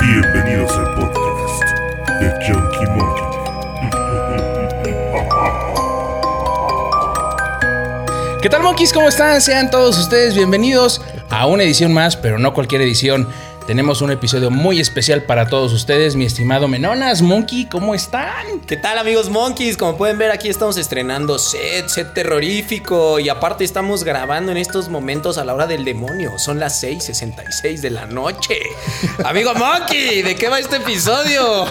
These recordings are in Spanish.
Bienvenidos al podcast de Junkie Monkey. ¿Qué tal, monkeys? ¿Cómo están? Sean todos ustedes bienvenidos a una edición más, pero no cualquier edición. Tenemos un episodio muy especial para todos ustedes, mi estimado Menonas. Monkey, ¿cómo están? ¿Qué tal amigos monkeys? Como pueden ver aquí estamos estrenando set, set terrorífico y aparte estamos grabando en estos momentos a la hora del demonio. Son las 6.66 de la noche. Amigo monkey, ¿de qué va este episodio?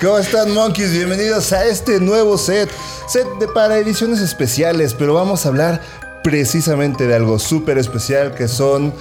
¿Cómo están, monkeys? Bienvenidos a este nuevo set. Set de para ediciones especiales, pero vamos a hablar precisamente de algo súper especial que son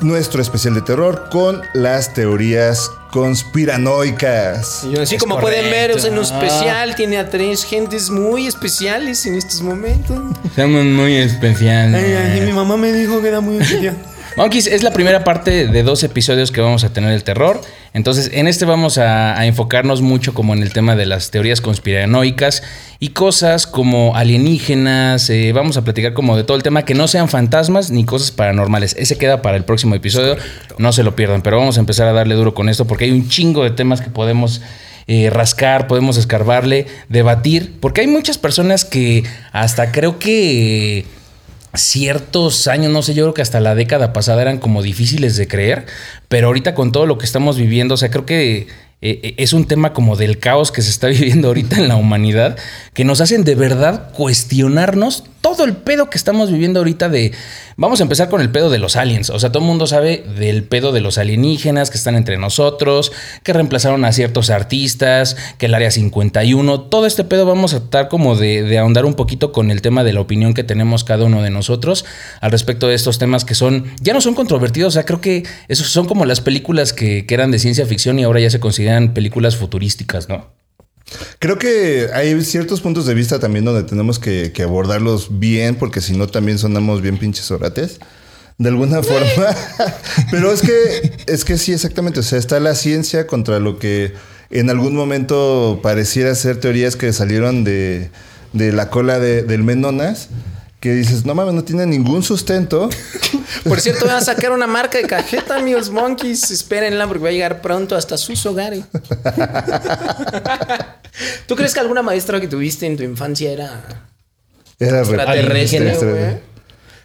nuestro especial de terror con las teorías conspiranoicas. Y así Es como pueden ver, es en un correcto. especial, tiene a tres gentes muy especiales en estos momentos. Somos muy especiales. mi mamá me dijo que era muy especial. Monkeys, es la primera parte de dos episodios que vamos a tener el terror. Entonces, en este vamos a, a enfocarnos mucho como en el tema de las teorías conspiranoicas y cosas como alienígenas. eh, vamos a platicar como de todo el tema que no sean fantasmas ni cosas paranormales. Ese queda para el próximo episodio. No se lo pierdan, pero vamos a empezar a darle duro con esto porque hay un chingo de temas que podemos eh, rascar, podemos escarbarle, debatir, porque hay muchas personas que hasta creo que ciertos años, no sé, yo creo que hasta la década pasada eran como difíciles de creer, pero ahorita con todo lo que estamos viviendo, o sea, creo que eh, es un tema como del caos que se está viviendo ahorita en la humanidad, que nos hacen de verdad cuestionarnos todo el pedo que estamos viviendo ahorita de... Vamos a empezar con el pedo de los aliens. O sea, todo el mundo sabe del pedo de los alienígenas que están entre nosotros, que reemplazaron a ciertos artistas, que el Área 51, todo este pedo vamos a tratar como de, de ahondar un poquito con el tema de la opinión que tenemos cada uno de nosotros al respecto de estos temas que son, ya no son controvertidos, o sea, creo que esos son como las películas que eran de ciencia ficción y ahora ya se consideran películas futurísticas, ¿no? Creo que hay ciertos puntos de vista también donde tenemos que, que abordarlos bien, porque si no también sonamos bien pinches orates. De alguna forma. Pero es que, es que sí, exactamente. O sea, está la ciencia contra lo que en algún momento pareciera ser teorías que salieron de, de la cola de- del Menonas. Que dices, no mames, no tiene ningún sustento. Por cierto, voy a sacar una marca de cajeta, amigos monkeys. Espérenla porque va a llegar pronto hasta sus hogares. ¿Tú crees que alguna maestra que tuviste en tu infancia era Era extraterrestre,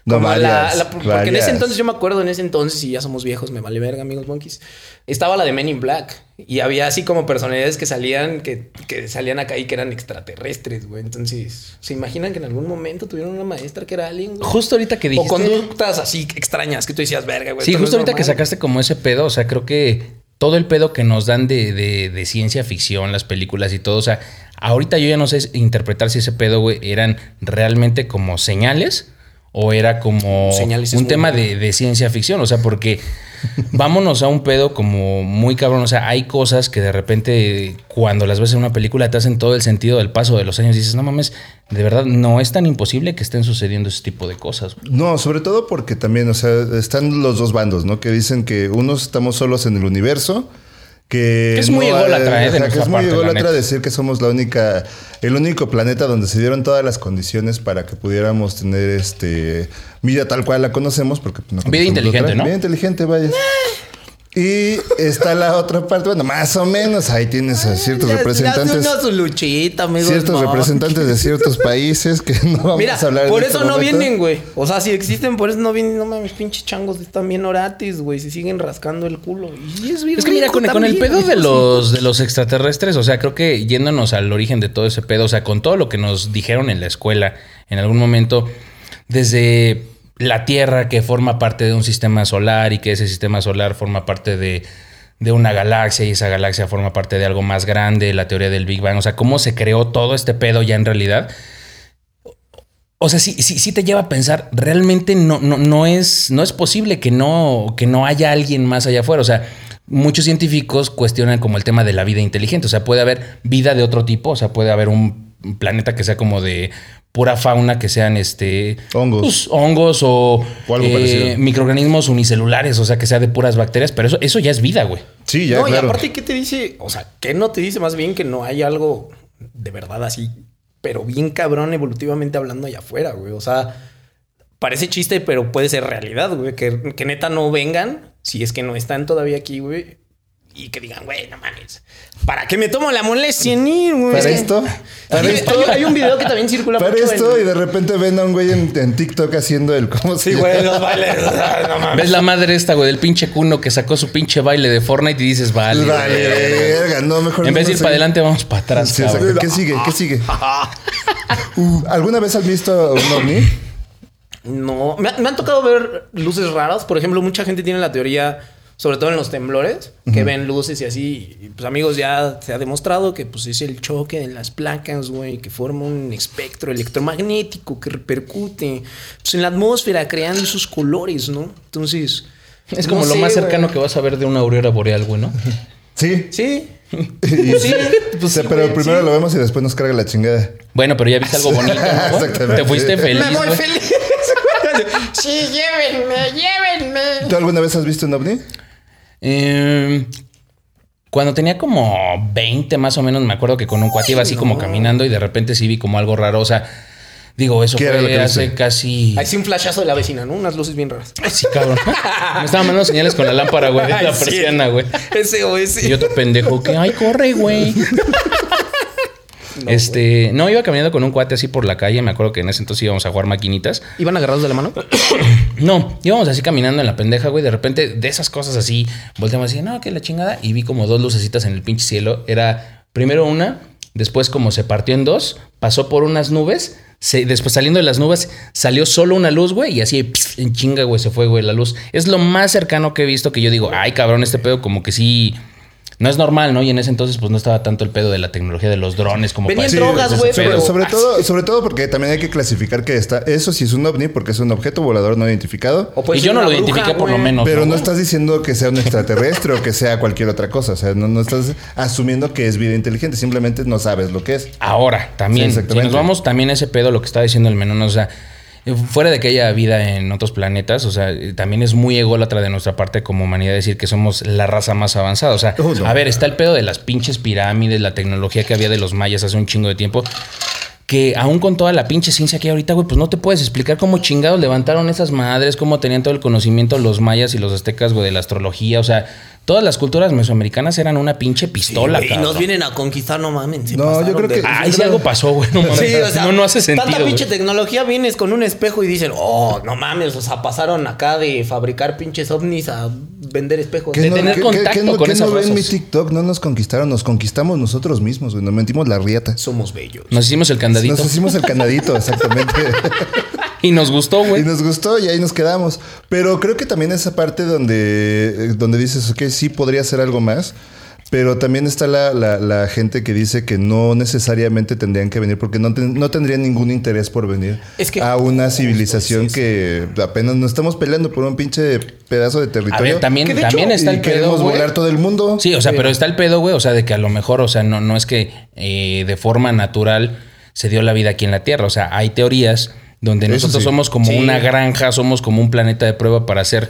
No, Como la- porque en ese entonces, yo me acuerdo, en ese entonces, y ya somos viejos, me vale verga, amigos monkeys. Estaba la de Men in Black. Y había así como personalidades que salían, que, que salían acá y que eran extraterrestres, güey. Entonces, ¿se imaginan que en algún momento tuvieron una maestra que era alien, güey? Justo ahorita que O dijiste... conductas así extrañas que tú decías, verga, güey. Sí, no justo ahorita que normal". sacaste como ese pedo, o sea, creo que todo el pedo que nos dan de, de- de ciencia ficción, las películas y todo, o sea, ahorita yo ya no sé interpretar si ese pedo, güey, eran realmente como señales o era como Señales un tema de, de ciencia ficción, o sea, porque vámonos a un pedo como muy cabrón, o sea, hay cosas que de repente cuando las ves en una película te hacen todo el sentido del paso de los años y dices, no mames, de verdad no es tan imposible que estén sucediendo ese tipo de cosas. güey". No, sobre todo porque también, o sea, están los dos bandos, ¿no? Que dicen que unos estamos solos en el universo, que... Que es muy no, ególatra, ¿eh? de ajá, que nuestra es muy ególatra decir que somos la única, el único planeta donde se dieron todas las condiciones para que pudiéramos tener este vida tal cual la conocemos, porque pues, no Vida inteligente, otra. ¿no? Vida inteligente, vaya. Y está la otra parte, bueno, más o menos, ahí tienes a ciertos ya representantes. una su luchita, amigos Ciertos representantes de ciertos países que no vamos Mira, a hablar en por este eso no momento. vienen, güey. O sea, si existen, por eso no vienen. No mames, pinches changos están bien orates, güey. Se siguen rascando el culo. Y es bien Es que mira, con, con el pedo de los, de los extraterrestres, o sea, creo que yéndonos al origen de todo ese pedo, o sea, con todo lo que nos dijeron en la escuela en algún momento, desde la Tierra que forma parte de un sistema solar y que ese sistema solar forma parte de, de una galaxia y esa galaxia forma parte de algo más grande, la teoría del Big Bang, o sea, cómo se creó todo este pedo ya en realidad. O sea, sí, sí, sí te lleva a pensar, realmente no, no, no, es, no es posible que no, que no haya alguien más allá afuera. O sea, muchos científicos cuestionan como el tema de la vida inteligente. O sea, puede haber vida de otro tipo, o sea, puede haber un planeta que sea como de pura fauna, que sean este Hongos. pues, hongos o, O algo eh, microorganismos unicelulares, o sea, que sea de puras bacterias, pero eso, eso ya es vida, güey. Sí, ya, no, y aparte, ¿qué te dice? O sea, ¿qué no te dice más bien que no hay algo de verdad así, pero bien cabrón evolutivamente hablando allá afuera, güey? O sea, parece chiste, pero puede ser realidad, güey. Que, que neta no vengan, si es que no están todavía aquí, güey. Y que digan, güey, no mames. ¿Para qué me tomo la molestia en ir, güey? Para Es que- esto, para Hay, esto, hay- hay un video que también circula para mucho esto, en- y de repente ven a un güey en, en TikTok haciendo el. ¿Cómo se Sí, güey, los bailes. no mames. ¿Ves la madre esta, güey, del pinche cuno que sacó su pinche baile de Fortnite y dices, vale. Vale, verga, no, mejor En vez de ir para adelante, vamos para atrás, Sí, cabrón. exacto. ¿Qué sigue? ¿Qué sigue? Uh, ¿Alguna vez has visto un ovni? No, me, ha- me han tocado ver luces raras. Por ejemplo, mucha gente tiene la teoría, sobre todo en los temblores, que ven luces y así. Y, pues amigos, ya se ha demostrado que pues es el choque de las placas, güey, que forma un espectro electromagnético que repercute pues, en la atmósfera, creando esos colores, ¿no? Entonces... Es como no lo sé, más güey. cercano que vas a ver de una aurora boreal, güey, ¿no? Sí. Sí. Y- Sí, pues Sí, sí, pero güey, primero sí. lo vemos y después nos carga la chingada. Bueno, pero ya viste algo bonito, ¿no? Exactamente. Te fuiste feliz, Me voy güey. feliz. Sí, llévenme, llévenme. ¿Tú alguna vez has visto un ovni? Eh, cuando tenía como 20 más o menos, me acuerdo que con un cuate iba así como caminando y de repente sí vi como algo raro. O sea, digo, eso ¿Qué era lo fue que hace viste? casi... Ahí sí un flashazo de la vecina, ¿no? Unas luces bien raras. Ay, sí, cabrón. Me estaban mandando señales con la lámpara, güey, Ay, la sí. persiana, güey. Ese o ese. Y otro pendejo que, ay, corre, güey. este, no, iba caminando con un cuate así por la calle. Me acuerdo que en ese entonces íbamos a jugar maquinitas. ¿Iban agarrados de la mano? No, íbamos así caminando en la pendeja, güey. De repente, de esas cosas así, volteamos así, no, que la chingada. Y vi como dos lucecitas en el pinche cielo. Era primero una, después como se partió en dos, pasó por unas nubes. se- después saliendo de las nubes, salió solo una luz, güey. Y así, pss, en chinga, güey, se fue, güey, la luz. Es lo más cercano que he visto que yo digo, ay, cabrón, este pedo como que sí. No es normal, ¿no? Y en ese entonces, pues no estaba tanto el pedo de la tecnología de los drones como Venían para- drogas, güey, pero- sobre todo, sobre todo porque también hay que clasificar que está. Eso sí es un ovni porque es un objeto volador no identificado. Y yo no lo bruja, identifiqué por lo menos. Pero no estás diciendo que sea un extraterrestre o que sea cualquier otra cosa. O sea, no, no estás asumiendo que es vida inteligente. Simplemente no sabes lo que es. Ahora, también, Sí, si exactamente. nos vamos también a ese pedo, lo que estaba diciendo el menú, o sea, fuera de que haya vida en otros planetas, o sea, también es muy ególatra de nuestra parte como humanidad decir que somos la raza más avanzada. O sea, Oh, no. a ver, está el pedo de las pinches pirámides, la tecnología que había de los mayas hace un chingo de tiempo. Que aún con toda la pinche ciencia que hay ahorita, güey, pues no te puedes explicar cómo chingados levantaron esas madres, cómo tenían todo el conocimiento los mayas y los aztecas, güey, de la astrología. O sea, todas las culturas mesoamericanas eran una pinche pistola, cabrón. nos vienen a conquistar, no mames. se No, yo creo de- que- Ay, si algo pasó, güey. No, mames. Sí, o sea, no, no hace sentido. Tanta pinche güey. tecnología vienes con un espejo y dicen, oh, no mames, o sea, pasaron acá de fabricar pinches ovnis a vender espejos. de tener contacto no, con qué esas no ven razas? mi TikTok? No nos conquistaron, nos conquistamos nosotros mismos, güey. Nos mentimos la riata. Somos bellos. Nos hicimos el candadito Nos hicimos el candadito, exactamente. Y nos gustó, y güey. nos gustó y ahí nos quedamos. Pero creo que también esa parte donde, donde dices, ok, sí podría ser algo más. Pero también está la, la- la gente que dice que no necesariamente tendrían que venir porque no, ten- no tendrían ningún interés por venir Es que- a una civilización sí, que apenas nos estamos peleando por un pinche pedazo de A territorio. ver, también, de también hecho- está y el pedo, queremos volar todo el mundo. Sí, o sea, pero está el pedo, güey. O sea, de que a lo mejor, o sea, no, no es que eh, de forma natural se dio la vida aquí en la Tierra. O sea, hay teorías donde Eso nosotros sí. somos como Sí. una granja, somos como un planeta de prueba para hacer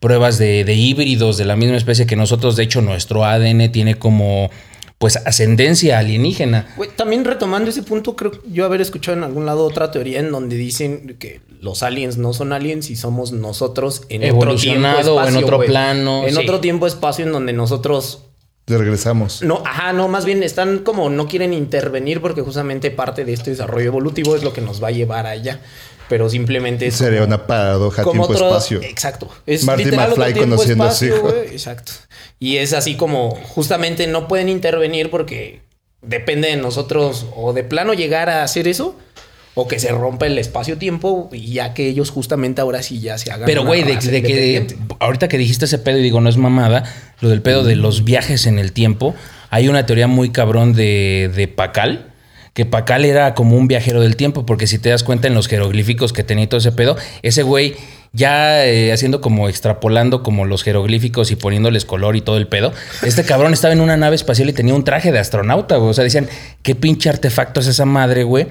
pruebas de, de híbridos de la misma especie que nosotros. De hecho, nuestro ADN tiene como, pues, ascendencia alienígena. También retomando ese punto, creo yo haber escuchado en algún lado otra teoría en donde dicen que los aliens no son aliens y somos nosotros en otro tiempo Evolucionado o en otro plano, En sí. otro tiempo espacio en donde nosotros Te regresamos. no, ajá, no, más bien están como no quieren intervenir porque justamente parte de este desarrollo evolutivo es lo que nos va a llevar allá. Pero simplemente es Sería como- una paradoja otro tiempo-espacio. Exacto. Es literal otro McFly tiempo, conociendo a su espacio, hijo. Exacto. Y es así como justamente no pueden intervenir porque depende de nosotros o de plano llegar a hacer eso o que se rompa el espacio-tiempo y ya que ellos justamente ahora sí ya se hagan Pero, güey, de, de que ahorita que dijiste ese pedo y digo, no es mamada, lo del pedo de los viajes en el tiempo, hay una teoría muy cabrón de, de Pacal, que Pacal era como un viajero del tiempo, porque si te das cuenta en los jeroglíficos que tenía y todo ese pedo, ese güey ya eh, haciendo como extrapolando como los jeroglíficos y poniéndoles color y todo el pedo, este cabrón estaba en una nave espacial y tenía un traje de astronauta, güey. O sea, decían, ¿qué pinche artefacto es esa madre, güey?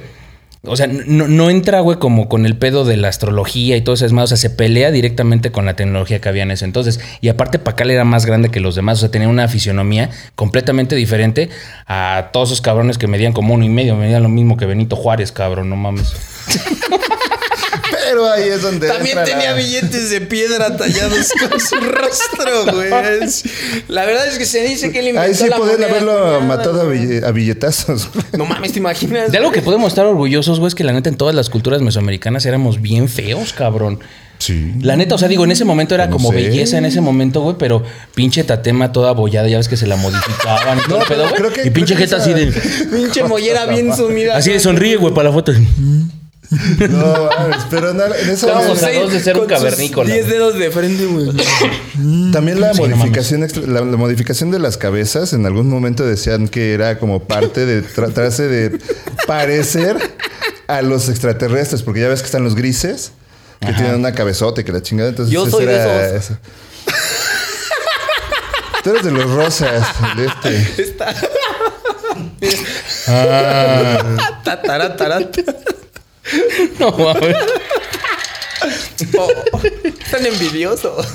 O sea, no, no entra, güey, como con el pedo de la astrología y todo eso. Es más, o sea, se pelea directamente con la tecnología que había en ese entonces. Y aparte, Pacal era más grande que los demás. O sea, tenía una fisionomía completamente diferente a todos esos cabrones que medían como uno y medio. Medían lo mismo que Benito Juárez, cabrón, no mames. Pero ahí es donde. También entra tenía la- billetes de piedra tallados con su rostro, güey. La verdad es que se dice que él inventó Ahí sí la podían haberlo matado a, güey. bille- a billetazos. No mames, ¿te imaginas? De algo que podemos estar orgullosos, güey, es que la neta en todas las culturas mesoamericanas éramos bien feos, cabrón. Sí. La neta, o sea, digo, en ese momento era No como sé. belleza en ese momento, güey, pero pinche tatema toda abollada, ya ves que se la modificaban y todo el pero pedo, güey. Y pinche jeta así de. Pinche mollera bien sumida. Así de sonríe, güey, para la foto. No, mames, pero no, en eso Estábamos a dos de ser un cavernícola, Diez güey. dedos de frente, güey. También la Sí, no modificación extra- la, la modificación de las cabezas en algún momento decían que era como parte de tratarse de parecer a los extraterrestres, porque ya ves que están los grises que tienen una cabezota y que la chingada, entonces Yo soy de era esos. eso. Tú eres de los rosas, de este. Ta. No mames. Oh, Están envidiosos.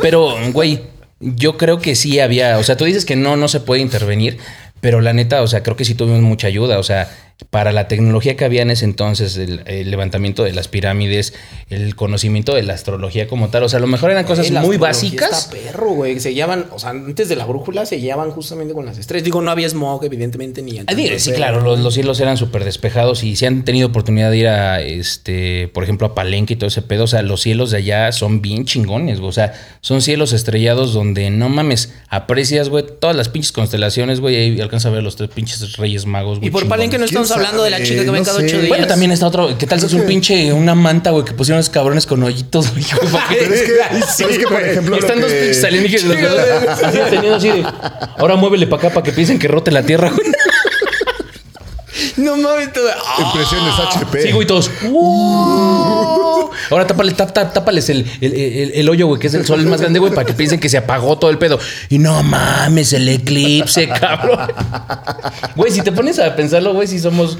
Pero, güey, yo creo que sí había. O sea, tú dices que no, no se puede intervenir. Pero la neta, o sea, creo que sí tuvimos mucha ayuda. O sea, para la tecnología que había en ese entonces, el, el levantamiento de las pirámides, el conocimiento de la astrología como tal. O sea, a lo mejor eran cosas muy básicas. Está perro, güey. Se guiaban, o sea, antes de la brújula se guiaban justamente con las estrellas. Digo, no había smog, evidentemente, ni Ah, digo, sí, claro, los, los cielos eran súper despejados y si han tenido oportunidad de ir a, este, por ejemplo, a Palenque y todo ese pedo, o sea, los cielos de allá son bien chingones, güey. O sea, son cielos estrellados donde no mames, aprecias, güey, todas las pinches constelaciones, güey, ahí alcanza a ver los tres pinches reyes magos, güey. Y por chingones. Palenque no ¿Quién estamos hablando de la sabe? chica que ven No cada sé. ocho días. Bueno, también está otro. ¿Qué tal si es un pinche, una manta, güey, que pusieron esos cabrones con hoyitos, güey? ¿Para qué? Pero es que, pero es que, por ejemplo, están dos pinches alienígenas, ¿verdad? Así teniendo así de. Ahora muévele para acá para que piensen que rote la tierra, güey. No mames, todo. ¡Ah! Impresiones HP. Sí, güey, todos. "Uh". Ahora tápales el, el, el- el hoyo, güey, que es el sol más grande, güey, para que piensen que se apagó todo el pedo. Y no mames, el eclipse, cabrón. Güey, si te pones a pensarlo, güey, si somos,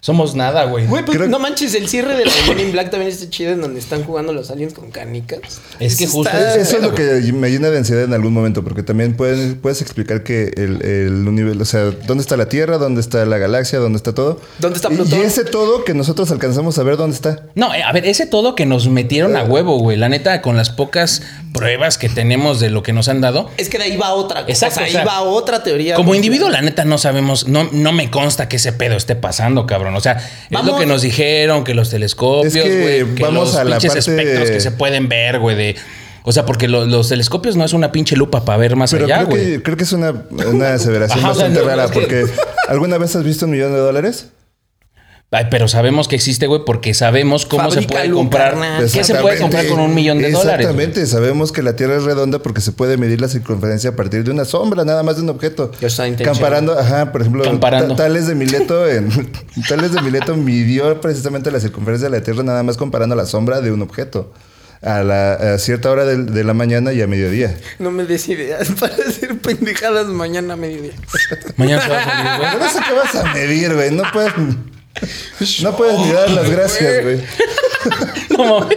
somos nada, güey. Güey, pues Creo- no manches, el cierre de la Men in Black también está chido en donde están jugando los aliens con canicas. Es que Eso justo está- Eso es lo que me llena de ansiedad en algún momento, porque también puedes, puedes explicar que el, el universo, o sea, dónde está la Tierra, dónde está la galaxia, dónde está todo. ¿Dónde está Y- Plutón? Y ese todo que nosotros alcanzamos a ver dónde está. No, eh, a ver, ese todo que nos metieron a huevo, güey. La neta, con las pocas pruebas que tenemos de lo que nos han dado. Es que de ahí va otra cosa. Exacto, o sea, ahí o sea, va otra teoría. Como individuo, la neta, no sabemos, no, no me consta que ese pedo esté pasando, cabrón. O sea, es lo que nos dijeron, que los telescopios, Es que güey, que, vamos los a la pinches parte- espectros que se pueden ver, güey, de... O sea, porque lo- los telescopios no es una pinche lupa para ver más Pero allá, creo, güey. que, creo que es una, una aseveración Ajá, bastante no, rara, porque ¿alguna vez has visto un millón de dólares? Ay, pero sabemos que existe, güey, porque sabemos cómo se puede comprar. ¿Qué se puede comprar con un millón de dólares? Exactamente, sabemos que la Tierra es redonda porque se puede medir la circunferencia a partir de una sombra, nada más de un objeto. Está intencionado. Comparando, ajá, por ejemplo, Tales de Mileto en Tales de Mileto midió precisamente la circunferencia de la Tierra nada más comparando la sombra de un objeto a, la, a cierta hora de, la mañana y a mediodía. No me des ideas para hacer pendejadas mañana a mediodía. Mañana se va a salir, güey. Pero eso que vas a medir, güey, no puedes no puedes ni dar las gracias, güey. No mames.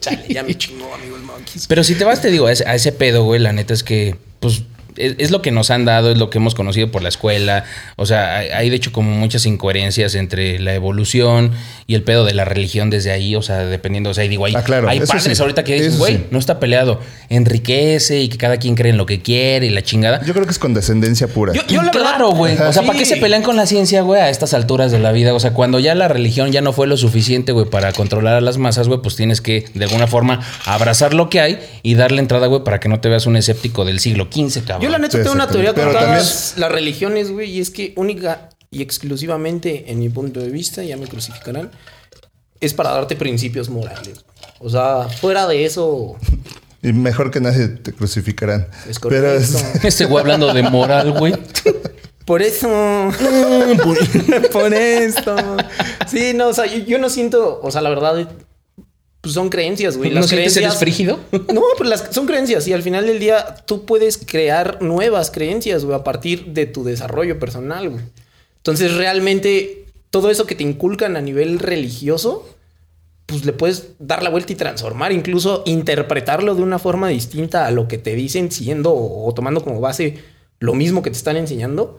Chale, ya me chingó, amigo el Monkeys. Pero si te vas, te digo, a ese, a ese pedo, güey, la neta es que, pues, es, es lo que nos han dado, es lo que hemos conocido por la escuela. O sea, hay, hay, de hecho como muchas incoherencias entre la evolución y el pedo de la religión desde ahí. O sea, dependiendo, o sea, digo, hay, Ah, claro, hay padres sí, ahorita que dicen, güey, sí. no está peleado, enriquece y que cada quien cree en lo que quiere y la chingada. Yo creo que es condescendencia pura. Yo- yo la claro, güey. O sea, ¿para Sí. qué se pelean con la ciencia, güey, a estas alturas de la vida? O sea, cuando ya la religión ya no fue lo suficiente, güey, para controlar a las masas, güey, pues tienes que, de alguna forma, abrazar lo que hay y darle entrada, güey, para que no te veas un escéptico del siglo XV, cabrón. Yo la neta Sí, tengo una teoría exactamente. con Pero todas las religiones, güey, y es que única y exclusivamente, en mi punto de vista, ya me crucificarán, es para darte principios morales. O sea, fuera de eso, Y mejor que nadie te crucificarán. Es Pero es- Este güey hablando de moral, güey. Por eso. por esto. Sí, no, o sea, yo, yo no siento, o sea, la verdad, pues son creencias, güey. ¿No Las creencias. eres frígido? No, pues las, son creencias y al final del día tú puedes crear nuevas creencias, güey, a partir de tu desarrollo personal, güey. Entonces, realmente, todo eso que te inculcan a nivel religioso, pues le puedes dar la vuelta y transformar, incluso interpretarlo de una forma distinta a lo que te dicen, siendo o, o tomando como base lo mismo que te están enseñando.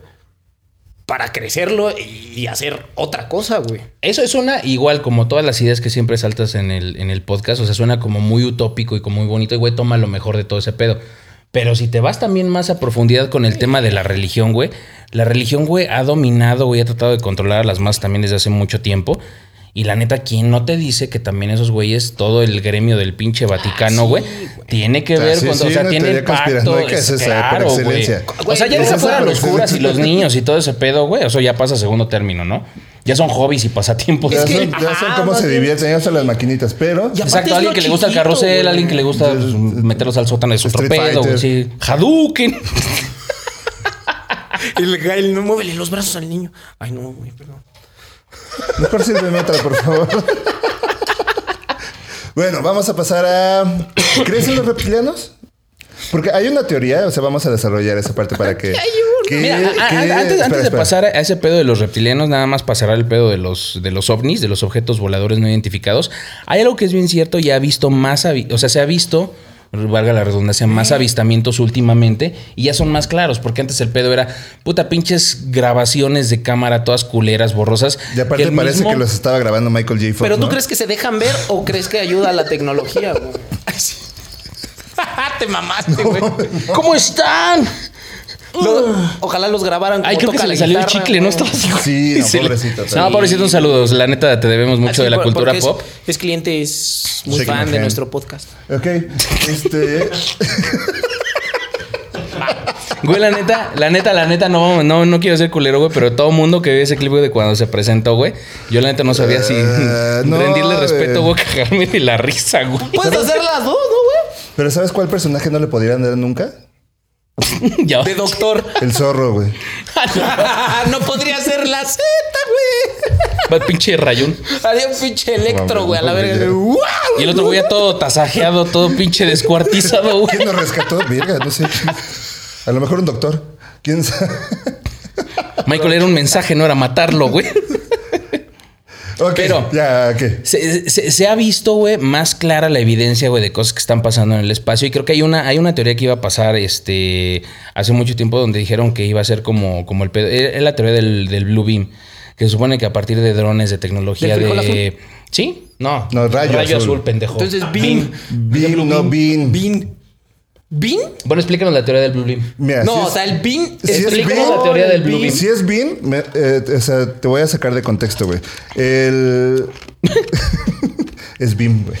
Para crecerlo y hacer otra cosa, güey. Eso es una, igual como todas las ideas que siempre saltas en el, en el podcast, o sea, suena como muy utópico y como muy bonito, y güey, toma lo mejor de todo ese pedo. Pero si te vas también más a profundidad con el tema de la religión, güey, la religión, güey, ha dominado, güey, ha tratado de controlar a las más también desde hace mucho tiempo. Y la neta, ¿quién no te dice que también esos güeyes, todo el gremio del pinche Vaticano, güey, tiene que ver sí, con, sí, o sea, tiene el pacto. es claro, güey. O sea, ya deja fuera los curas y los niños y todo ese pedo, güey. Eso ya pasa a segundo término, ¿no? Ya son hobbies y pasatiempos. Ya, Es que- ya son ajá, cómo se divierten, ya son las maquinitas, pero... Exacto, alguien que le gusta el carrusel, güey. alguien que le gusta meterlos al sótano es otro Street pedo, güey. Sí. Hadouken. El Gael, no muévele los brazos al niño. Ay, no, güey, perdón. Mejor sírveme otra, por favor. bueno, vamos a pasar a... ¿Crees en los reptilianos? Porque hay una teoría, o sea, vamos a desarrollar esa parte para que... que- Mira, a- a- que- antes, espera, antes de espera. pasar a ese pedo de los reptilianos, nada más pasará el pedo de los, de los ovnis, de los objetos voladores no identificados. Hay algo que es bien cierto, ya ha visto más, o sea, se ha visto, valga la redundancia, más avistamientos últimamente y ya son más claros, porque antes el pedo era, puta, pinches grabaciones de cámara, todas culeras, borrosas. Y aparte parece mismo- que los estaba grabando Michael J. Fox, Pero tú ¿no? crees que se dejan ver o crees que ayuda a la tecnología, güey. Te mamaste, güey. ¿Cómo están? Lo- ojalá los grabaran Ay, creo que toca se le salió el chicle, ¿no? güey. Estaba así, güey. Sí, no, pobrecito, No, pobrecito, un saludos. La neta, te debemos mucho Así, de la por- cultura pop. Es, cliente, es muy fan de nuestro podcast. Ok, este... Güey, la neta, la neta, la neta, no, no, no quiero ser culero, güey, pero todo mundo que ve ese clip güey, de cuando se presentó, güey, yo la neta no sabía si Eh, no, rendirle respeto, güey. güey, cagarme de la risa, güey. Puedes hacer las dos, ¿no, Pero ¿sabes cuál personaje no le podrían dar nunca? Ya. De doctor. El zorro, güey. no podría ser la Z, güey. Va el pinche rayón. Haría un pinche electro, güey, a la verga. Y el otro güey ya todo tasajeado, todo pinche descuartizado, güey. ¿Quién nos rescató? Verga, no sé. A lo mejor un doctor. ¿Quién sabe? Michael era un mensaje, no era matarlo, güey. Pero- ya, ¿qué? Se, se- se ha visto, güey, más clara la evidencia, güey, de cosas que están pasando en el espacio. Y creo que hay una, hay una teoría que iba a pasar este, hace mucho tiempo donde dijeron que iba a ser como, como el pedo. Es la teoría del, del Blue Beam. Que se supone que a partir de drones, de tecnología ¿Del de. ¿Sí? No. No, rayo azul. azul. pendejo. Entonces, Beam. Bean, no Bean. Bean. ¿Bean? Bueno, explícanos la teoría del Blue Beam. Mira, No, si o sea, el Bean. si es Bean- la teoría del Blue Beam. Si es me- eh, o sea, te voy a sacar de contexto, güey. El. es Beam, güey.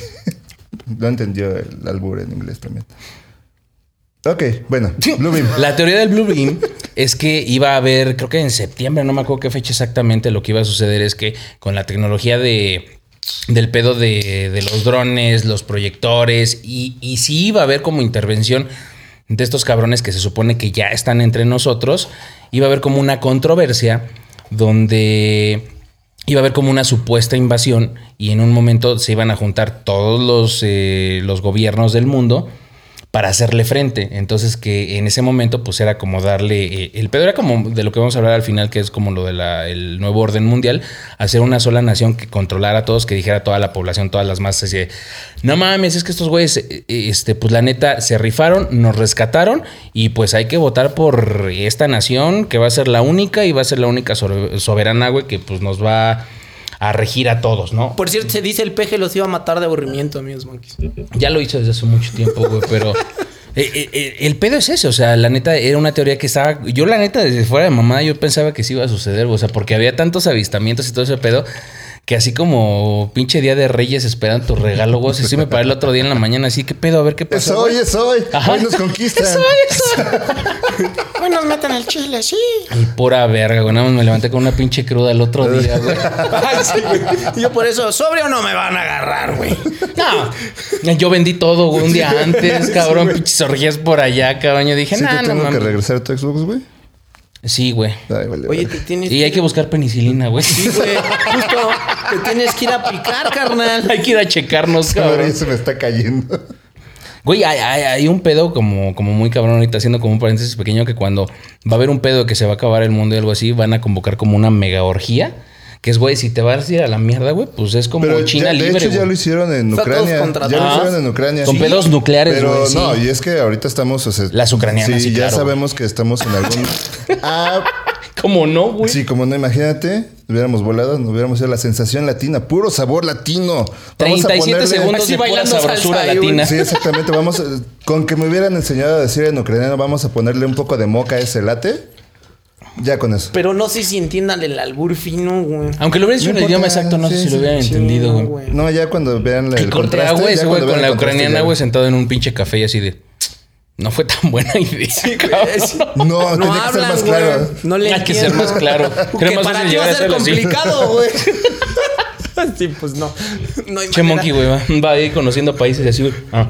No entendió el albur en inglés también. Ok, bueno, Blue Beam. La teoría del Blue Beam es que iba a haber, creo que en septiembre, no me acuerdo qué fecha exactamente, lo que iba a suceder es que con la tecnología de del pedo de, de los drones, los proyectores, y, y sí iba a haber como intervención de estos cabrones que se supone que ya están entre nosotros, iba a haber como una controversia donde iba a haber como una supuesta invasión y en un momento se iban a juntar todos los, eh, los gobiernos del mundo para hacerle frente. Entonces que en ese momento pues era como darle... eh, el pedo era como de lo que vamos a hablar al final, que es como lo del nuevo orden mundial, hacer una sola nación que controlara a todos, que dijera a toda la población, todas las masas, así de, no mames, es que estos güeyes, eh, eh, este, pues la neta, se rifaron, nos rescataron y pues hay que votar por esta nación que va a ser la única y va a ser la única soberana, güey, que pues nos va a regir a todos, ¿no? Por cierto, se dice el peje los iba a matar de aburrimiento, amigos monkeys. Ya lo hizo desde hace mucho tiempo, güey, pero eh, eh, eh, el pedo es ese, o sea, la neta era una teoría que estaba, yo la neta desde fuera de mamá yo pensaba que sí iba a suceder, o sea, porque había tantos avistamientos y todo ese pedo que así como pinche día de reyes esperan tu regalo, güey, así me paré el otro día en la mañana, así, ¿qué pedo? A ver qué Es pasó. hoy, es hoy. Ajá. Hoy nos conquistan. Hoy nos meten el chile, sí. Y pura verga, güey, nada más me levanté con una pinche cruda el otro día, güey. Ay, sí, güey. Yo por eso, sobrio no me van a agarrar, güey. No, yo vendí todo, güey, un día antes, cabrón, pinches orgías por allá, cabrón, yo dije, ¿Sí nah, te no tengo que regresar a tu Xbox, güey? Sí, güey. Ay, vale, Oye, vale. te tienes Y hay que buscar penicilina, güey. Sí, güey. Justo te tienes que ir a picar, carnal. Hay que ir a checarnos, cabrón. se me está cayendo. Güey, hay, hay- hay un pedo como, como muy cabrón ahorita, haciendo como un paréntesis pequeño, que cuando va a haber un pedo que se va a acabar el mundo y algo así, van a convocar como una mega orgía. Que es, güey, si te vas a ir a la mierda, güey, pues es como Pero China ya- de libre, hecho ya lo hicieron en Ucrania. Ya lo hicieron en Ucrania. Con Sí. pedos nucleares, Pero güey, sí. no, y es que ahorita estamos, o sea, Las ucranianas, sí, ya claro, sabemos que estamos en algún. ah, como no, güey. Sí, como no, imagínate, hubiéramos volado, nos hubiéramos ido a la sensación latina, puro sabor latino. Vamos a 37 ponerle- segundos Así de pura bailando sabrosura salsa latina. Sí, exactamente. Vamos, a- con que me hubieran enseñado a decir en ucraniano, vamos a ponerle un poco de moca a ese late. Ya con eso. Pero no sé si entiendan el albur fino, güey. Aunque lo hubieras dicho No en el idioma exacto, no sé sí, si lo hubieran Sí, entendido, no, güey. No, ya cuando vean el Y corte contraste, ya ese güey con la el ucraniana, güey, sentado en un pinche café y así de. No fue tan buena idea. cabrón. No, tenía que ser más claro. No le Hay que ser más claro. Más para ti va a a ser complicado, güey. sí, pues no. No hay Che manera. monkey, güey, va, va ahí conociendo países y así, güey. Ah.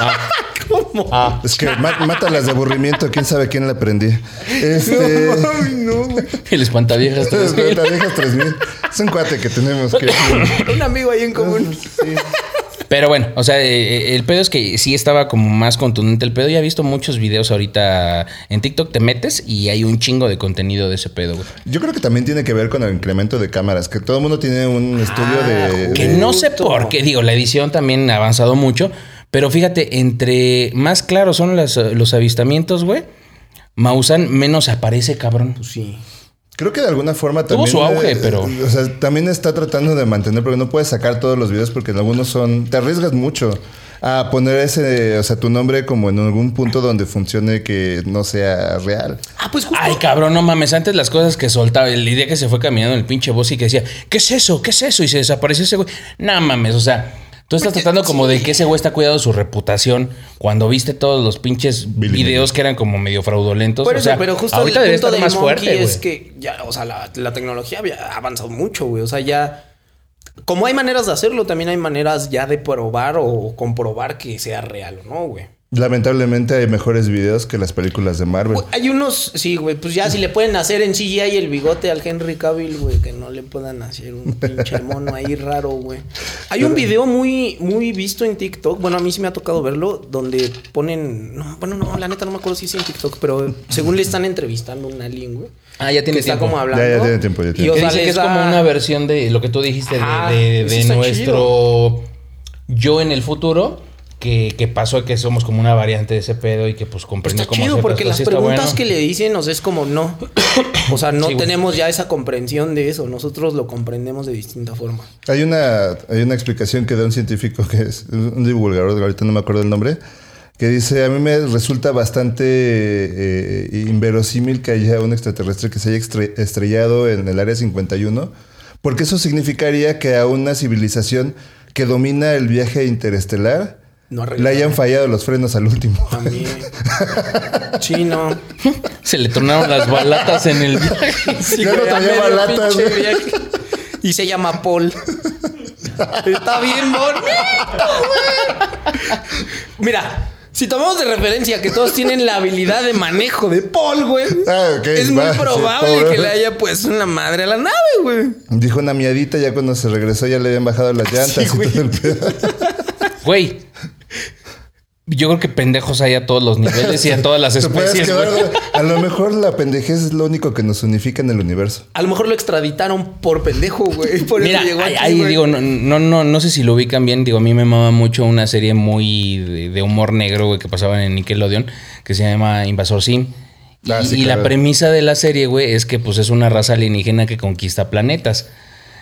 Ah. ¿Cómo? Ah. Es que mátalas de aburrimiento, quién sabe quién le aprendí. Este. Ay, no, güey. El espantaviejas. tres mil. Las viejas 3000. Es un cuate que tenemos que. Un amigo ahí en común. Pero bueno, o sea, eh, el pedo es que sí estaba como más contundente el pedo. Ya he visto muchos videos ahorita en TikTok, te metes y hay un chingo de contenido de ese pedo, güey. Yo creo que también tiene que ver con el incremento de cámaras, que todo el mundo tiene un estudio de. Que de- no sé por qué, digo, la edición también ha avanzado mucho, pero fíjate, entre más claros son las, los avistamientos, güey, Mausan menos aparece, cabrón. Pues sí. Creo que de alguna forma Tuvo también. su auge, eh, pero- O sea, también está tratando de mantener, porque no puedes sacar todos los videos porque en algunos son. Te arriesgas mucho a poner ese, o sea, tu nombre como en algún punto donde funcione que no sea real. Ah, pues justo. Ay, cabrón, no mames. Antes las cosas que soltaba, el día que se fue caminando el pinche boss y que decía, ¿qué es eso? ¿Qué es eso? Y se desapareció ese güey. No mames, o sea, tú estás tratando como de que ese güey está cuidando su reputación cuando viste todos los pinches Billy videos que eran como medio fraudulentos. Por o sea, pero justo ahorita el debe punto estar de más Monkey fuerte, es que ya, o sea, la, la tecnología había avanzado mucho, güey. O sea, ya. Como hay maneras de hacerlo, también hay maneras ya de probar o comprobar que sea real o no, güey. Lamentablemente hay mejores videos que las películas de Marvel. Hay unos, sí, güey, pues ya si le pueden hacer en CGI el bigote al Henry Cavill, güey, que no le puedan hacer un pinche mono ahí raro, güey. Hay un video muy, muy visto en TikTok, bueno, a mí sí me ha tocado verlo, donde ponen, no, bueno, no, la neta no me acuerdo si es en TikTok, pero según le están entrevistando a un alien, güey. Ah, ya tiene que está tiempo. como hablando. Ya, ya tiene tiempo, ya tiene Y, o Que sea, dice que les es como una versión de lo que tú dijiste de- está nuestro yo en el futuro. Que, que pasó que somos como una variante de ese pedo y que pues comprende Está cómo chido porque cosas. las preguntas bueno. que le dicen, sea, es como no. O sea, no Sí, güey. tenemos ya esa comprensión de eso. Nosotros lo comprendemos de distinta forma. Hay una, hay una explicación que da un científico que es un divulgador, ahorita no me acuerdo el nombre, que dice, a mí me resulta bastante eh, inverosímil que haya un extraterrestre que se haya estre- estrellado en el área 51, porque eso significaría que a una civilización que domina el viaje interestelar No le hayan fallado los frenos al último. También. Sí, no. Se le tornaron las balatas en el viaje. Sí, no traía balatas, viaje. Y se llama Paul. Está bien bonito, güey. Mira, si tomamos de referencia que todos tienen la habilidad de manejo de Paul, güey. Ah, es va, muy sí, probable que le haya puesto una madre a la nave, güey. Dijo una miadita, ya cuando se regresó ya le habían bajado las llantas y güey. todo el pedo. Güey. Yo creo que pendejos hay a todos los niveles y a todas las especies, quedar. A lo mejor la pendejez es lo único que nos unifica en el universo. A lo mejor lo extraditaron por pendejo, güey. Por Mira, eso llegó ahí, aquí, ahí güey. digo, no, no, no, no sé si lo ubican bien. Digo, a mí me mama mucho una serie muy de, de humor negro, güey, que pasaba en Nickelodeon, que se llama Invasor Sim. Y, Ah, sí, y claro. la premisa de la serie, güey, es que pues es una raza alienígena que conquista planetas.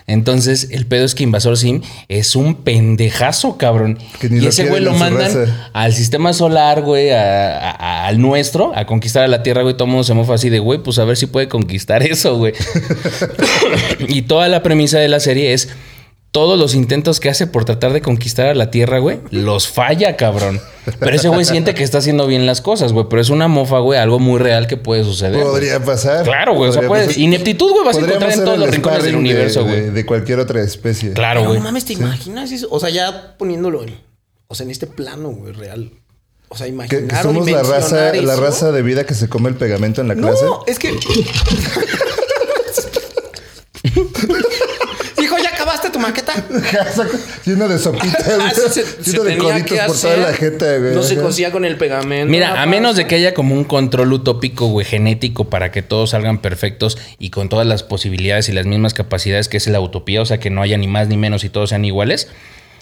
Entonces, el pedo es que Invasor Sim es un pendejazo, cabrón. Y ese güey lo mandan raza. al sistema solar, güey, a- a- a- al nuestro, a conquistar a la Tierra, güey. Todo el mundo se mofa así de, güey, pues a ver si puede conquistar eso, güey. y toda la premisa de la serie es todos los intentos que hace por tratar de conquistar a la Tierra, güey, los falla, cabrón. Pero ese güey siente que está haciendo bien las cosas, güey. Pero es una mofa, güey, algo muy real que puede suceder. güey. Podría pasar. Claro, güey. O sea, puedes. pasar. Ineptitud, güey, vas a encontrar en todos los rincones del universo, de, güey. de cualquier otra especie. Claro, Pero güey. no mames, ¿te imaginas eso? O sea, ya poniéndolo en, o sea, en este plano, güey, real. O sea, Que, imaginar que somos la raza, la raza de vida que se come el pegamento en la clase. No, es que. Hijo, ¿ya acabaste tu maqueta? Lleno de sopitas, Ah, se de coditos por toda la jeta, güey. No se cosía con el pegamento. Mira, a menos de que haya como un control utópico, güey, genético para que todos salgan perfectos y con todas las posibilidades y las mismas capacidades que es la utopía, o sea, que no haya ni más ni menos y todos sean iguales.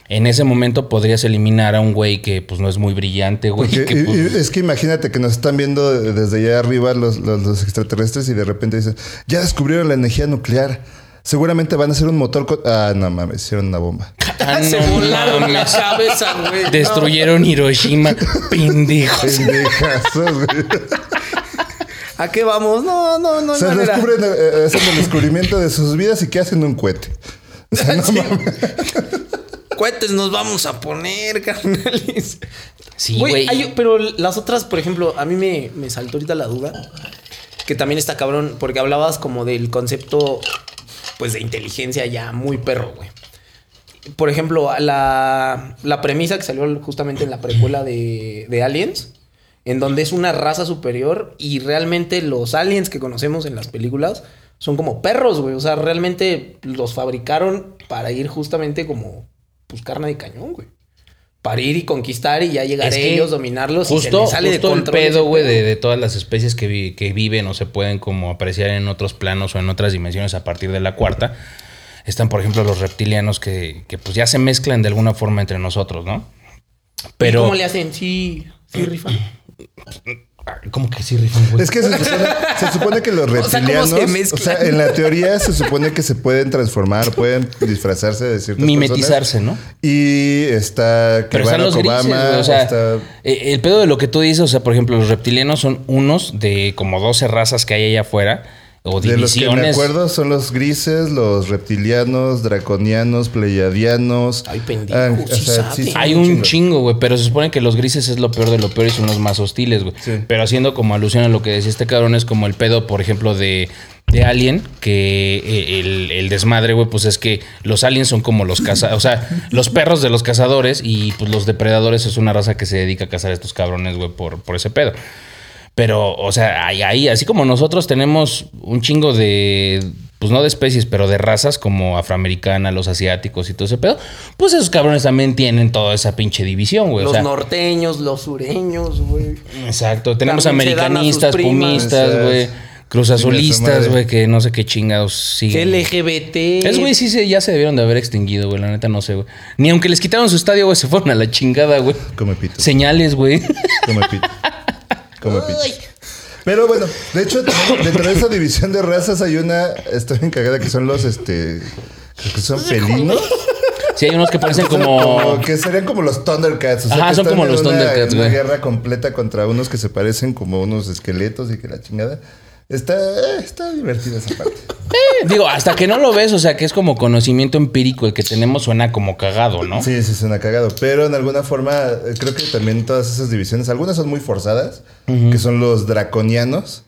en ese momento podrías eliminar a un güey que pues no es muy brillante, güey. Porque, que, y- pues, y es que imagínate que nos están viendo desde allá arriba los, los- los extraterrestres y de repente dicen, ya descubrieron la energía nuclear. Seguramente van a hacer un motor. Ah, no mames, hicieron una bomba. ah, Se no volaron la mames. cabeza, güey. Destruyeron Hiroshima, pendejos. Pendejazos, güey. ¿A qué vamos? No, no, no. hay Se manera. descubren, eh, hacen el descubrimiento de sus vidas y que hacen un cohete. O sea, no Sí. mames. Cohetes nos vamos a poner, carnales. Sí, Güey, güey. hay- pero las otras, por ejemplo, a mí me, me saltó ahorita la duda. Que también está cabrón, porque hablabas como del concepto, pues, de inteligencia ya muy perro, güey. Por ejemplo, la, la premisa que salió justamente en la precuela de, de Aliens, en donde es una raza superior y realmente los aliens que conocemos en las películas son como perros, güey. O sea, realmente los fabricaron para ir justamente como, pues, carne de cañón, güey. Para ir y conquistar y ya llegar Es que ellos, dominarlos y se Justo, les sale de justo el control. ese pedo, güey, de, de todas las especies que, vi- que viven o se pueden como apreciar en otros planos o en otras dimensiones a partir de la cuarta. Están, por ejemplo, los reptilianos que, que pues ya se mezclan de alguna forma entre nosotros, ¿no? ¿Y Pero... ¿Cómo le hacen? Sí, sí, rifan. ¿Cómo que sí rifan, güey? Es que se supone, se supone que los O sea, ¿cómo reptilianos, se o sea, en la teoría se supone que se pueden transformar, pueden disfrazarse de ciertas Mimetizarse, ¿no? personas. Y está que Pero están Barack los grises, Obama, güey, o sea, está- eh, el pedo de lo que tú dices, o sea, por ejemplo, los reptilianos son unos de como 12 razas que hay allá afuera, o de los que me acuerdo son los grises, los reptilianos, draconianos, pleiadianos. Ay, pendejo, Ah, sí Hay un chingo, güey, pero se supone que los grises es lo peor de lo peor y son los más hostiles, güey. Sí. Pero haciendo como alusión a lo que decía este cabrón, es como el pedo, por ejemplo, de, de Alien, que eh, el, el desmadre, güey, pues es que los aliens son como los cazadores, o sea, los perros de los cazadores y pues los depredadores es una raza que se dedica a cazar a estos cabrones, güey, por, por ese pedo. Pero, o sea, ahí, ahí, así como nosotros tenemos un chingo de, pues no de especies, pero de razas como afroamericana, los asiáticos y todo ese pedo, pues esos cabrones también tienen toda esa pinche división, güey. Los o sea, norteños, los sureños, güey. exacto. Tenemos También americanistas, primas. pumistas, güey. Cruz Chinga su azulistas, madre. güey, que no sé qué chingados siguen. LGBT. Es, güey, sí, se- ya se debieron de haber extinguido, güey. La neta no sé, güey. Ni aunque les quitaron su estadio, güey, se fueron a la chingada, güey. Come pito. Señales, güey. Come pito. Come. Pero bueno, de hecho, dentro de esa división de razas hay una, estoy encargada que son los, este, creo que son felinos. Sí, hay unos que parecen Como como... que serían como los Thundercats. O sea, Ajá, que son como los Thundercats, güey. guerra completa contra unos que se parecen como unos esqueletos y que la chingada. Está, eh, está divertida esa parte. Digo, hasta que no lo ves, o sea, que es como conocimiento empírico el que tenemos suena como cagado, ¿no? Sí, sí, suena cagado. Pero en alguna forma, eh, creo que también todas esas divisiones, algunas son muy forzadas, que son los draconianos.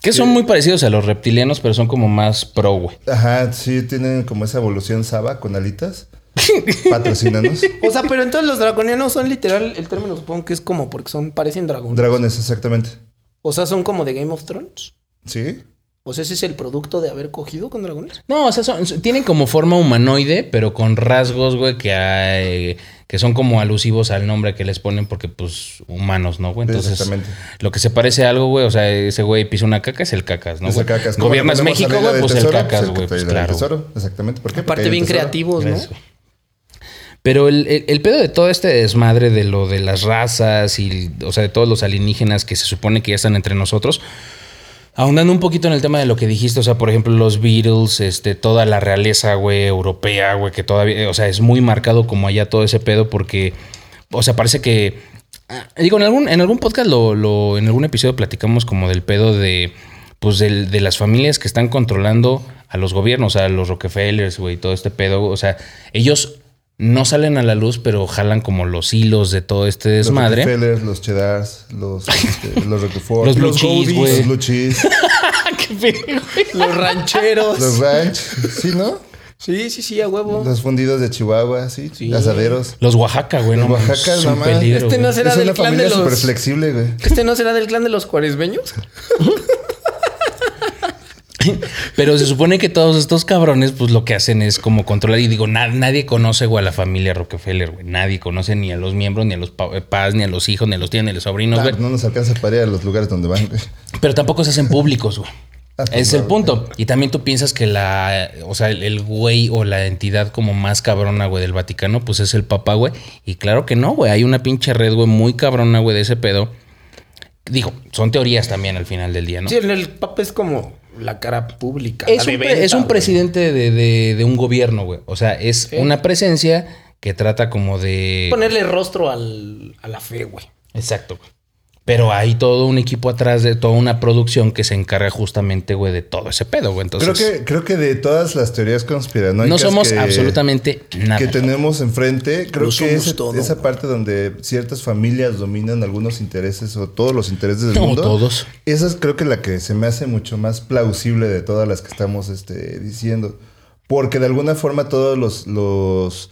Que son muy parecidos a los reptilianos, pero son como más pro, güey. Ajá, sí, tienen como esa evolución Saba con alitas. Patrocínanos. O sea, pero entonces los draconianos son literal, el término supongo que es como porque son, parecen dragones. Dragones, exactamente. o sea, son como de Game of Thrones. ¿Sí? O sea, ese es el producto de haber cogido con dragones. No, o sea, son- tienen como forma humanoide, pero con rasgos, güey, que hay, que son como alusivos al nombre que les ponen porque, pues, humanos, ¿no, güey? Entonces, Exactamente. lo que se parece a algo, güey, o sea, ese güey pisa una caca es el cacas, ¿no? Es el cacas. ¿Cómo Gobiernas México, güey, pues el cacas, Pues güey, pues claro. tesoro, Exactamente. ¿Por qué? Porque Aparte bien tesoro. creativos, ¿no? Pero el, el- el pedo de todo este desmadre de lo de las razas y, o sea, de todos los alienígenas que se supone que ya están entre nosotros, ahondando un poquito en el tema de lo que dijiste, o sea, por ejemplo, los Beatles, este, toda la realeza, güey, europea, güey, que todavía, o sea, es muy marcado como allá todo ese pedo porque, o sea, parece que, ah, digo, en algún, en algún podcast, lo, lo- en algún episodio platicamos como del pedo de, pues, del- de las familias que están controlando a los gobiernos, a los Rockefellers, güey, todo este pedo, o sea, ellos no salen a la luz, pero jalan como los hilos de todo este Los desmadre. Rockefellers, los Cheddars, los, este, los Roquefort, Los blue cheese, güey. Los blue cheese, Qué pedo, güey. Los rancheros. los ranch, ¿sí, no? Sí, sí, sí, a huevo. Los fundidos de Chihuahua, sí, Sí. asaderos. Los Oaxaca, güey. Los no Oaxaca, un mamá. peligro, Este no será es del una clan familia de los- súper flexible, güey. ¿Este no será del clan de los cuaresmeños? Pero se supone que todos estos cabrones, pues lo que hacen es como controlar. Y digo, na- nadie conoce, güey, a la familia Rockefeller, güey. Nadie conoce ni a los miembros, ni a los pa- padres, ni a los hijos, ni a los tíos, ni a los sobrinos, Ah, güey. no nos alcanza para ir a los lugares donde van, güey. Pero tampoco se hacen públicos, güey. Ah, Es el punto. Y también tú piensas que la, o sea, el, el güey o la entidad como más cabrona, güey, del Vaticano, pues es el Papa, güey. Y claro que no, güey. Hay una pinche red, güey, muy cabrona, güey, de ese pedo. Digo, son teorías también al final del día, ¿no? Sí, el, el Papa es como la cara pública. es, la un, pre- venta, es un güey. presidente de, de- de un gobierno, güey. O sea, es Sí. una presencia que trata como de... Ponerle rostro al, a la fe, güey. Exacto, güey. Pero hay todo un equipo atrás de toda una producción que se encarga justamente, güey, de todo ese pedo, güey. Entonces, Creo que, creo que de todas las teorías conspiranoicas no somos que- absolutamente nada. que tenemos enfrente, creo Lo que todo, esa güey. parte donde ciertas familias dominan algunos intereses o todos los intereses del No, mundo. todos. Esa es creo que la que se me hace mucho más plausible de todas las que estamos este, diciendo. Porque de alguna forma todos los, los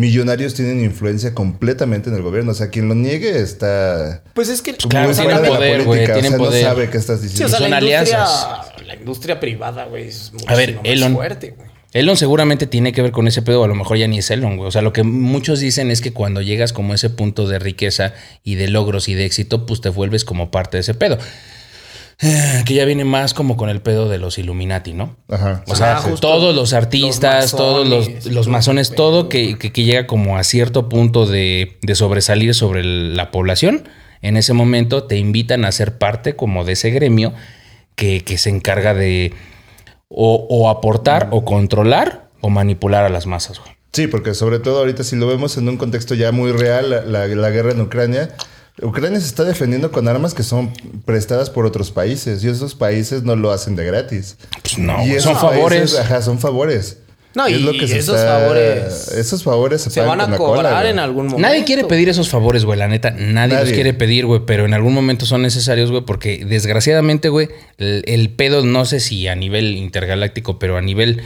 millonarios tienen influencia completamente en el gobierno. O sea, quien lo niegue está... Pues es que. Claro, tienen poder, güey, tienen o sea, poder. no sabe qué estás Sí, o diciendo. sea, son la industria, alianzas. la industria privada, güey, es A ver, muchísimo más Elon. fuerte, güey. Elon seguramente tiene que ver con ese pedo, o a lo mejor ya ni es Elon, güey. O sea, lo que muchos dicen es que cuando llegas como a ese punto de riqueza y de logros y de éxito, pues te vuelves como parte de ese pedo. Que ya viene más como con el pedo de los Illuminati, ¿no? Ajá. O sea, Ah, todos los artistas, Los todos los, masones, los todo masones, todo que, que- que llega como a cierto punto de, de sobresalir sobre el- la población, en ese momento te invitan a ser parte como de ese gremio que, que se encarga de o, o aportar o controlar o manipular a las masas. güey. Sí, porque sobre todo ahorita si lo vemos en un contexto ya muy real, la, la- la guerra en Ucrania, Ucrania se está defendiendo con armas que son prestadas por otros países y esos países no lo hacen de gratis. Pues no, Y son favores. ajá, son favores. No, y se esos favores Esos favores se, Se van a cola, cobrar en algún momento. Nadie quiere pedir esos favores, güey, la neta. Nadie, los quiere pedir, güey, pero en algún momento son necesarios, güey, porque desgraciadamente, güey, el, el pedo, no sé si a nivel intergaláctico, pero a nivel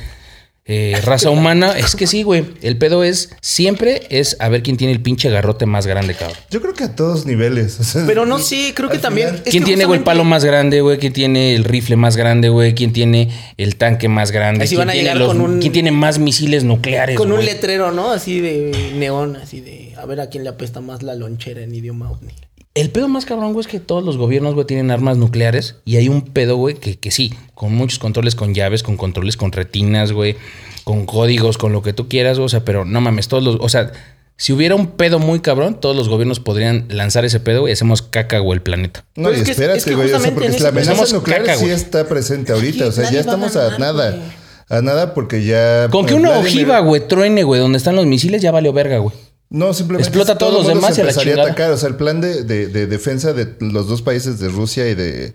eh, raza humana, es que sí, güey. El pedo es, siempre es a ver quién tiene el pinche garrote más grande, cabrón. Yo creo que a todos niveles. o sea, Pero no, sí, creo que también. final- es ¿Quién que tiene, güey, el palo más grande, güey? ¿Quién tiene el rifle más grande, güey? ¿Quién tiene el tanque más grande? Ahí sí ¿Quién, van a tiene llegar con un- ¿Quién tiene más misiles nucleares, Con un letrero, ¿no? Así de neón, así de. A ver a quién le apesta más la lonchera en idioma ovni. El pedo más cabrón, güey, es que todos los gobiernos, güey, tienen armas nucleares. Y hay un pedo, güey, que, que sí, con muchos controles con llaves, con controles con retinas, güey, con códigos, con lo que tú quieras, güey, o sea, pero no mames, todos los. O sea, si hubiera un pedo muy cabrón, todos los gobiernos podrían lanzar ese pedo, güey, y hacemos caca, güey, el planeta. No, y es que- espérate, es que güey. o sea, porque la amenaza nuclear caca, sí está presente ahorita. O sea, ya estamos a ganar, nada. güey. A nada porque ya. Con que una Vladimir- ojiva, güey, truene, güey, donde están los misiles, ya valió verga, güey. No, simplemente. Explota es- a todos todo los demás se y a la chingada. atacar. O sea, el plan de, de- de defensa de los dos países, de Rusia y de,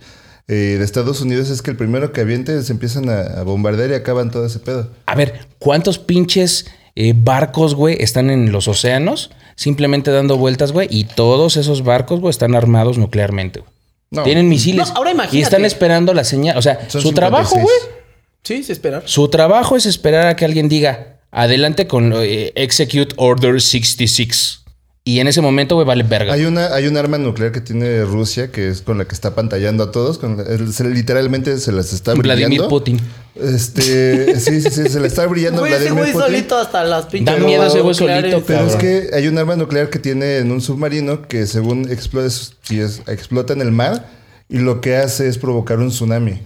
eh, de Estados Unidos, es que el primero que aviente se empiezan a, a bombardear y acaban todo ese pedo. A ver, ¿cuántos pinches eh, barcos, güey, están en los océanos simplemente dando vueltas, güey? Y todos esos barcos, güey, están armados nuclearmente, güey. No. Tienen misiles. No, ahora imagínate. Y están esperando la señal. O sea, Son su trabajo, 56. güey. Sí, se esperar. Su trabajo es esperar a que alguien diga, adelante con eh, Execute Order 66. Y en ese momento, güey, vale verga. Hay una, hay un arma nuclear que tiene Rusia que es con la que está pantallando a todos. Con se- literalmente se las está Vladimir brillando. Putin. Este, sí, sí, sí, se le está brillando Güey, ese Vladimir güey Putin. solito hasta las pinches. Da miedo ese güey solito, Pero es que hay un arma nuclear que tiene en un submarino que según explota, si es- explota en el mar y lo que hace es provocar un tsunami.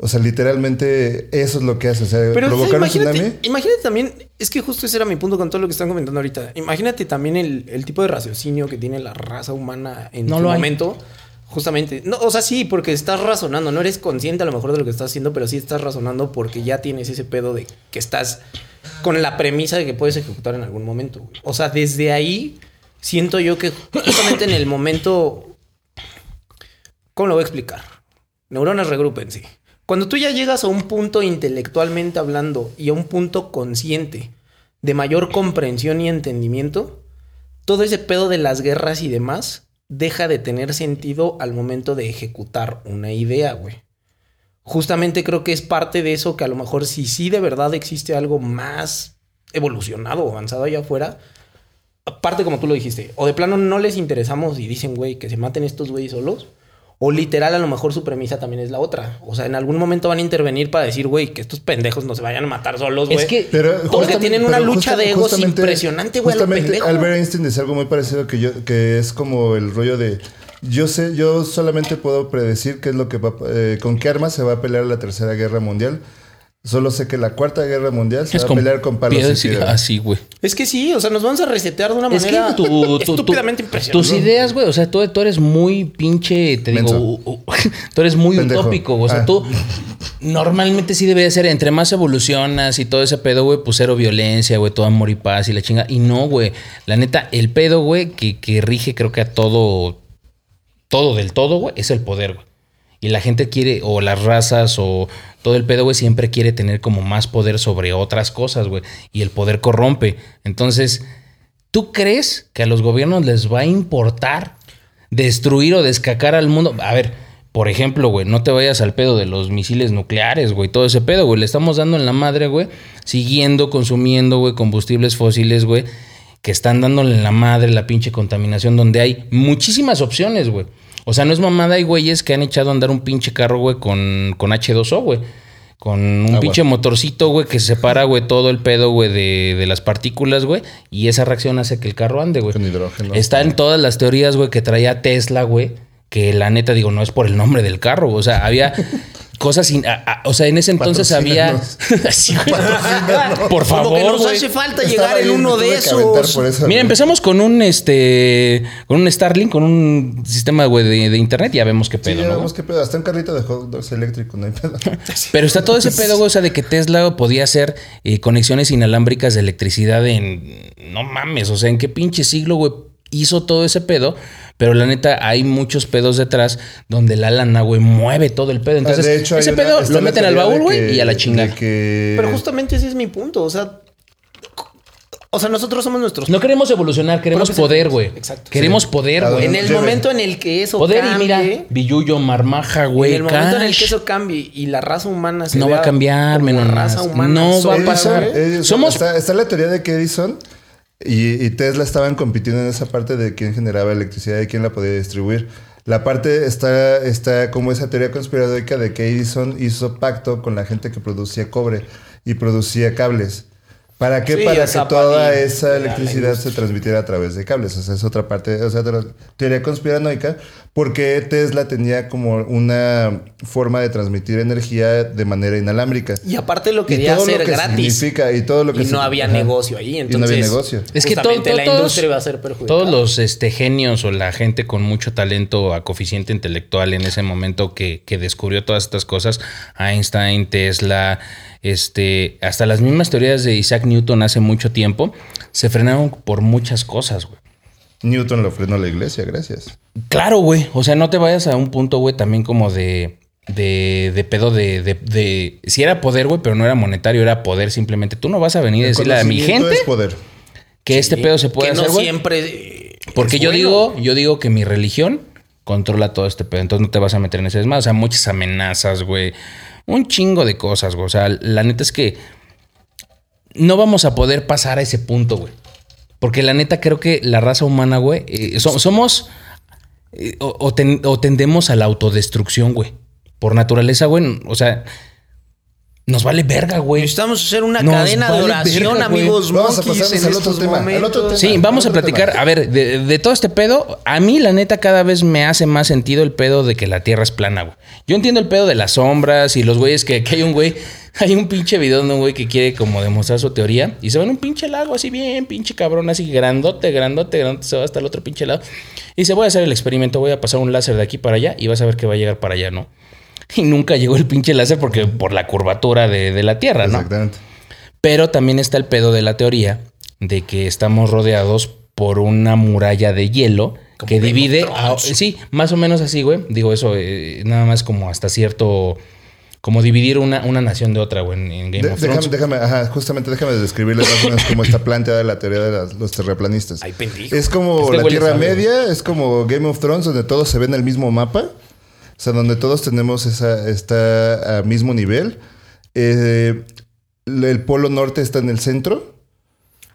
O sea, literalmente eso es lo que hace. O sea, Pero o sea, provocar un imagínate, tsunami. imagínate también, es que justo ese era mi punto con todo lo que están comentando ahorita. Imagínate también el, el tipo de raciocinio que tiene la raza humana en No su lo hay. momento. Justamente. No, o sea, sí, porque estás razonando. No eres consciente a lo mejor de lo que estás haciendo, pero sí estás razonando porque ya tienes ese pedo de que estás con la premisa de que puedes ejecutar en algún momento. güey. O sea, desde ahí siento yo que justamente en el momento. ¿Cómo lo voy a explicar? Neuronas regrúpense. Cuando tú ya llegas a un punto intelectualmente hablando y a un punto consciente de mayor comprensión y entendimiento, todo ese pedo de las guerras y demás deja de tener sentido al momento de ejecutar una idea, güey. Justamente creo que es parte de eso que a lo mejor si sí de verdad existe algo más evolucionado o avanzado allá afuera, aparte como tú lo dijiste, o de plano no les interesamos y dicen, güey, que se maten estos güeyes solos, o literal a lo mejor su premisa también es la otra. O sea, en algún momento van a intervenir para decir, güey, que estos pendejos no se vayan a matar solos, güey. Es que Pero Porque tienen una pero lucha de egos impresionante, güey. Albert Einstein decía algo muy parecido que yo, que es como el rollo de Yo sé, yo solamente puedo predecir qué es lo que va, eh, con qué armas se va a pelear la tercera guerra mundial. Solo sé que la cuarta guerra mundial se Es va a pelear con palos piedras y. Así, güey. Es que sí, o sea, nos vamos a resetear de una Es que manera tu, tu- tu- estúpidamente impresionante. tus ideas, güey, o sea, tú, tú eres muy pinche, te Menso. digo, tú eres muy Pendejo. utópico, o sea, Ah. tú normalmente sí debería ser, entre más evolucionas y todo ese pedo, güey, pues cero violencia, güey, todo amor y paz y la chinga. Y no, güey, la neta, el pedo, güey, que, que rige creo que a todo, todo del todo, güey, es el poder, güey. Y la gente quiere, o las razas, o todo el pedo, güey, siempre quiere tener como más poder sobre otras cosas, güey. Y el poder corrompe. Entonces, ¿tú crees que a los gobiernos les va a importar destruir o descacar al mundo? A ver, por ejemplo, güey, no te vayas al pedo de los misiles nucleares, güey, todo ese pedo, güey. Le estamos dando en la madre, güey, siguiendo consumiendo, güey, combustibles fósiles, güey, que están dándole en la madre la pinche contaminación, donde hay muchísimas opciones, güey. O sea, no es mamada, hay güeyes que han echado a andar un pinche carro, güey, con, con H2O, güey. Con un Agua. pinche motorcito, güey, que separa, güey, todo el pedo, güey, de, de las partículas, güey. Y esa reacción hace que el carro ande, güey. Con hidrógeno. Está en todas las teorías, güey, que traía Tesla, güey. Que la neta, digo, no es por el nombre del carro. O sea, había cosas sin. a- a- o sea, en ese entonces había. Güey. Por Como que favor, nos hace falta Estaba llegar en uno de esos. por eso, Mira, empezamos con un este. Con un Starlink, con un sistema, güey, de, de internet. Ya vemos qué Sí, pedo, ya ¿no? vemos qué pedo. Hasta un carrito de hot dogs eléctrico, no hay pedo. Pero está todo ese pedo, güey, o sea, de que Tesla podía hacer eh, conexiones inalámbricas de electricidad en. No mames, o sea, ¿en qué pinche siglo, güey, hizo todo ese pedo? Pero la neta, hay muchos pedos detrás donde la lana, güey, mueve todo el pedo. Entonces, de hecho, ese una- pedo lo la meten al baúl, güey, y a la chingada. que- Pero justamente ese es mi punto. O sea, o sea, nosotros somos nuestros. No queremos evolucionar, queremos poder, güey. Exacto. Queremos Sí. poder, güey. en el momento en el que eso Poder y cambie, mira, Billuyo, Marmaja, en güey. el momento en el que eso cambie y la raza humana se No va a cambiar, como menonas. raza humana No va a pasar. güey. Edison, Somos- Está, está la teoría de que Edison y, y Tesla estaban compitiendo en esa parte de quién generaba electricidad y quién la podía distribuir. La parte está, está como esa teoría conspiranoica de que Edison hizo pacto con la gente que producía cobre y producía cables. ¿Para qué? Sí, Para que toda esa electricidad se transmitiera a través de cables. O sea, es otra parte, o sea, teoría conspiranoica, porque Tesla tenía como una forma de transmitir energía de manera inalámbrica. Y aparte lo Y quería todo lo hacer que gratis. significa y todo lo que Y no había Ajá. negocio ahí. Y no Entonces, había negocio. Es que todo- la todos- industria va a ser perjudicada. Todos los este, genios o la gente con mucho talento a coeficiente intelectual en ese momento que, que descubrió todas estas cosas, Einstein, Tesla, este, hasta las mismas teorías de Isaac Newton hace mucho tiempo, se frenaron por muchas cosas, güey. Newton lo frenó la iglesia, gracias. Claro, güey. O sea, no te vayas a un punto, güey, también como de. De, de pedo de, de, de- Si era poder, güey, pero no era monetario, era poder simplemente. Tú no vas a venir a decirle a mi gente es poder. que este pedo se puede que hacer, no siempre. Porque yo bueno. digo, yo digo que mi religión controla todo este pedo. Entonces no te vas a meter en ese desmadre. O sea, muchas amenazas, güey. Un chingo de cosas, güey. O sea, la neta es que no vamos a poder pasar a ese punto, güey. Porque la neta creo que la raza humana, güey, eh, so- somos eh, o, o tendemos a la autodestrucción, güey. Por naturaleza, güey. O sea, nos vale verga, güey. Necesitamos hacer una Nos cadena de oración, verga, amigos Vamos a pasarnos al otro tema, al otro tema. Sí, vamos a platicar. tema. A ver, de, de todo este pedo, a mí la neta cada vez me hace más sentido el pedo de que la Tierra es plana, güey. Yo entiendo el pedo de las sombras y los güeyes que, que hay un güey, hay un pinche video de un güey que quiere como demostrar su teoría y se va en un pinche lago así bien, pinche cabrón, así grandote, grandote, grandote, se va hasta el otro pinche lado. Y dice, voy a hacer el experimento, voy a pasar un láser de aquí para allá y vas a ver que va a llegar para allá, ¿no? Y nunca llegó el pinche láser porque por la curvatura de, de la Tierra, ¿no? Exactamente. Pero también está el pedo de la teoría de que estamos rodeados por una muralla de hielo que divide. a- sí, más o menos así, güey. Digo eso, eh, nada más como hasta cierto. Como dividir una, una nación de otra, güey, en, en Game De- of déjame, Thrones. déjame, ajá, justamente déjame describirles más o menos cómo está planteada la teoría de las- los terraplanistas. Ay, pendejo. Es como Este la Tierra sabe. Media, es como Game of Thrones, donde todos se ven el mismo mapa. O sea, donde todos tenemos esa, está a mismo nivel. Eh, el polo norte está en el centro.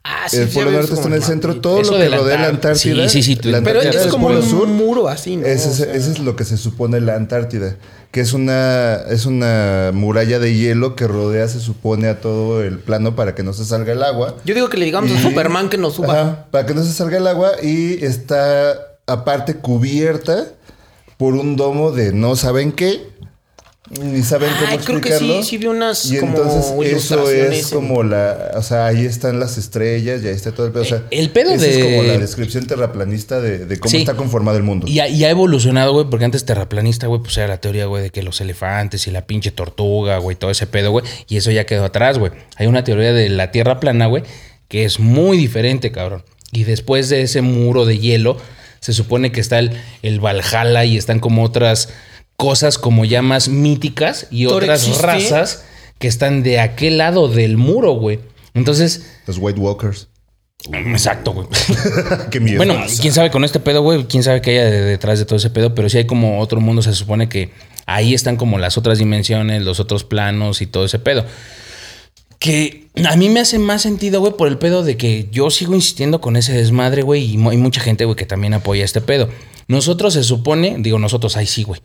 Ah, sí, el polo norte está en el centro. Todo lo que rodea la Antártida. Sí, sí, sí, la Pero es como Polo un Sur. muro así, ¿no? Ese, es- O sea, ese es lo que se supone la Antártida, que es una, es una muralla de hielo que rodea, se supone, a todo el plano para que no se salga el agua. Yo digo que le digamos a Y- Superman que nos suba. Ajá, para que no se salga el agua y está aparte cubierta por un domo de no saben qué, ni saben cómo Ay, creo que explicarlo. sí, sí vi unas Y como entonces eso es en- como la, o sea, ahí están las estrellas, y ahí está todo el pedo. O sea, El pedo de- es como la descripción terraplanista de, de cómo Sí. está conformado el mundo. Y ha, y ha evolucionado, güey, porque antes terraplanista, güey, pues era la teoría, güey, de que los elefantes y la pinche tortuga, güey, todo ese pedo, güey, y eso ya quedó atrás, güey. Hay una teoría de la tierra plana, güey, que es muy diferente, cabrón. Y después de ese muro de hielo, se supone que está el, el Valhalla y están como otras cosas como ya más míticas y ¿Thor otras existe? razas que están de aquel lado del muro, güey. Entonces, Los White Walkers. exacto, güey. Qué miedo. Bueno, quién sabe con este pedo, güey, quién sabe qué haya de- detrás de todo ese pedo, pero sí hay como otro mundo, se supone que ahí están como las otras dimensiones, los otros planos y todo ese pedo. Que a mí me hace más sentido, güey, por el pedo de que yo sigo insistiendo con ese desmadre, güey, y hay mucha gente, güey, que también apoya este pedo. Nosotros se supone, digo nosotros, ahí sí, güey.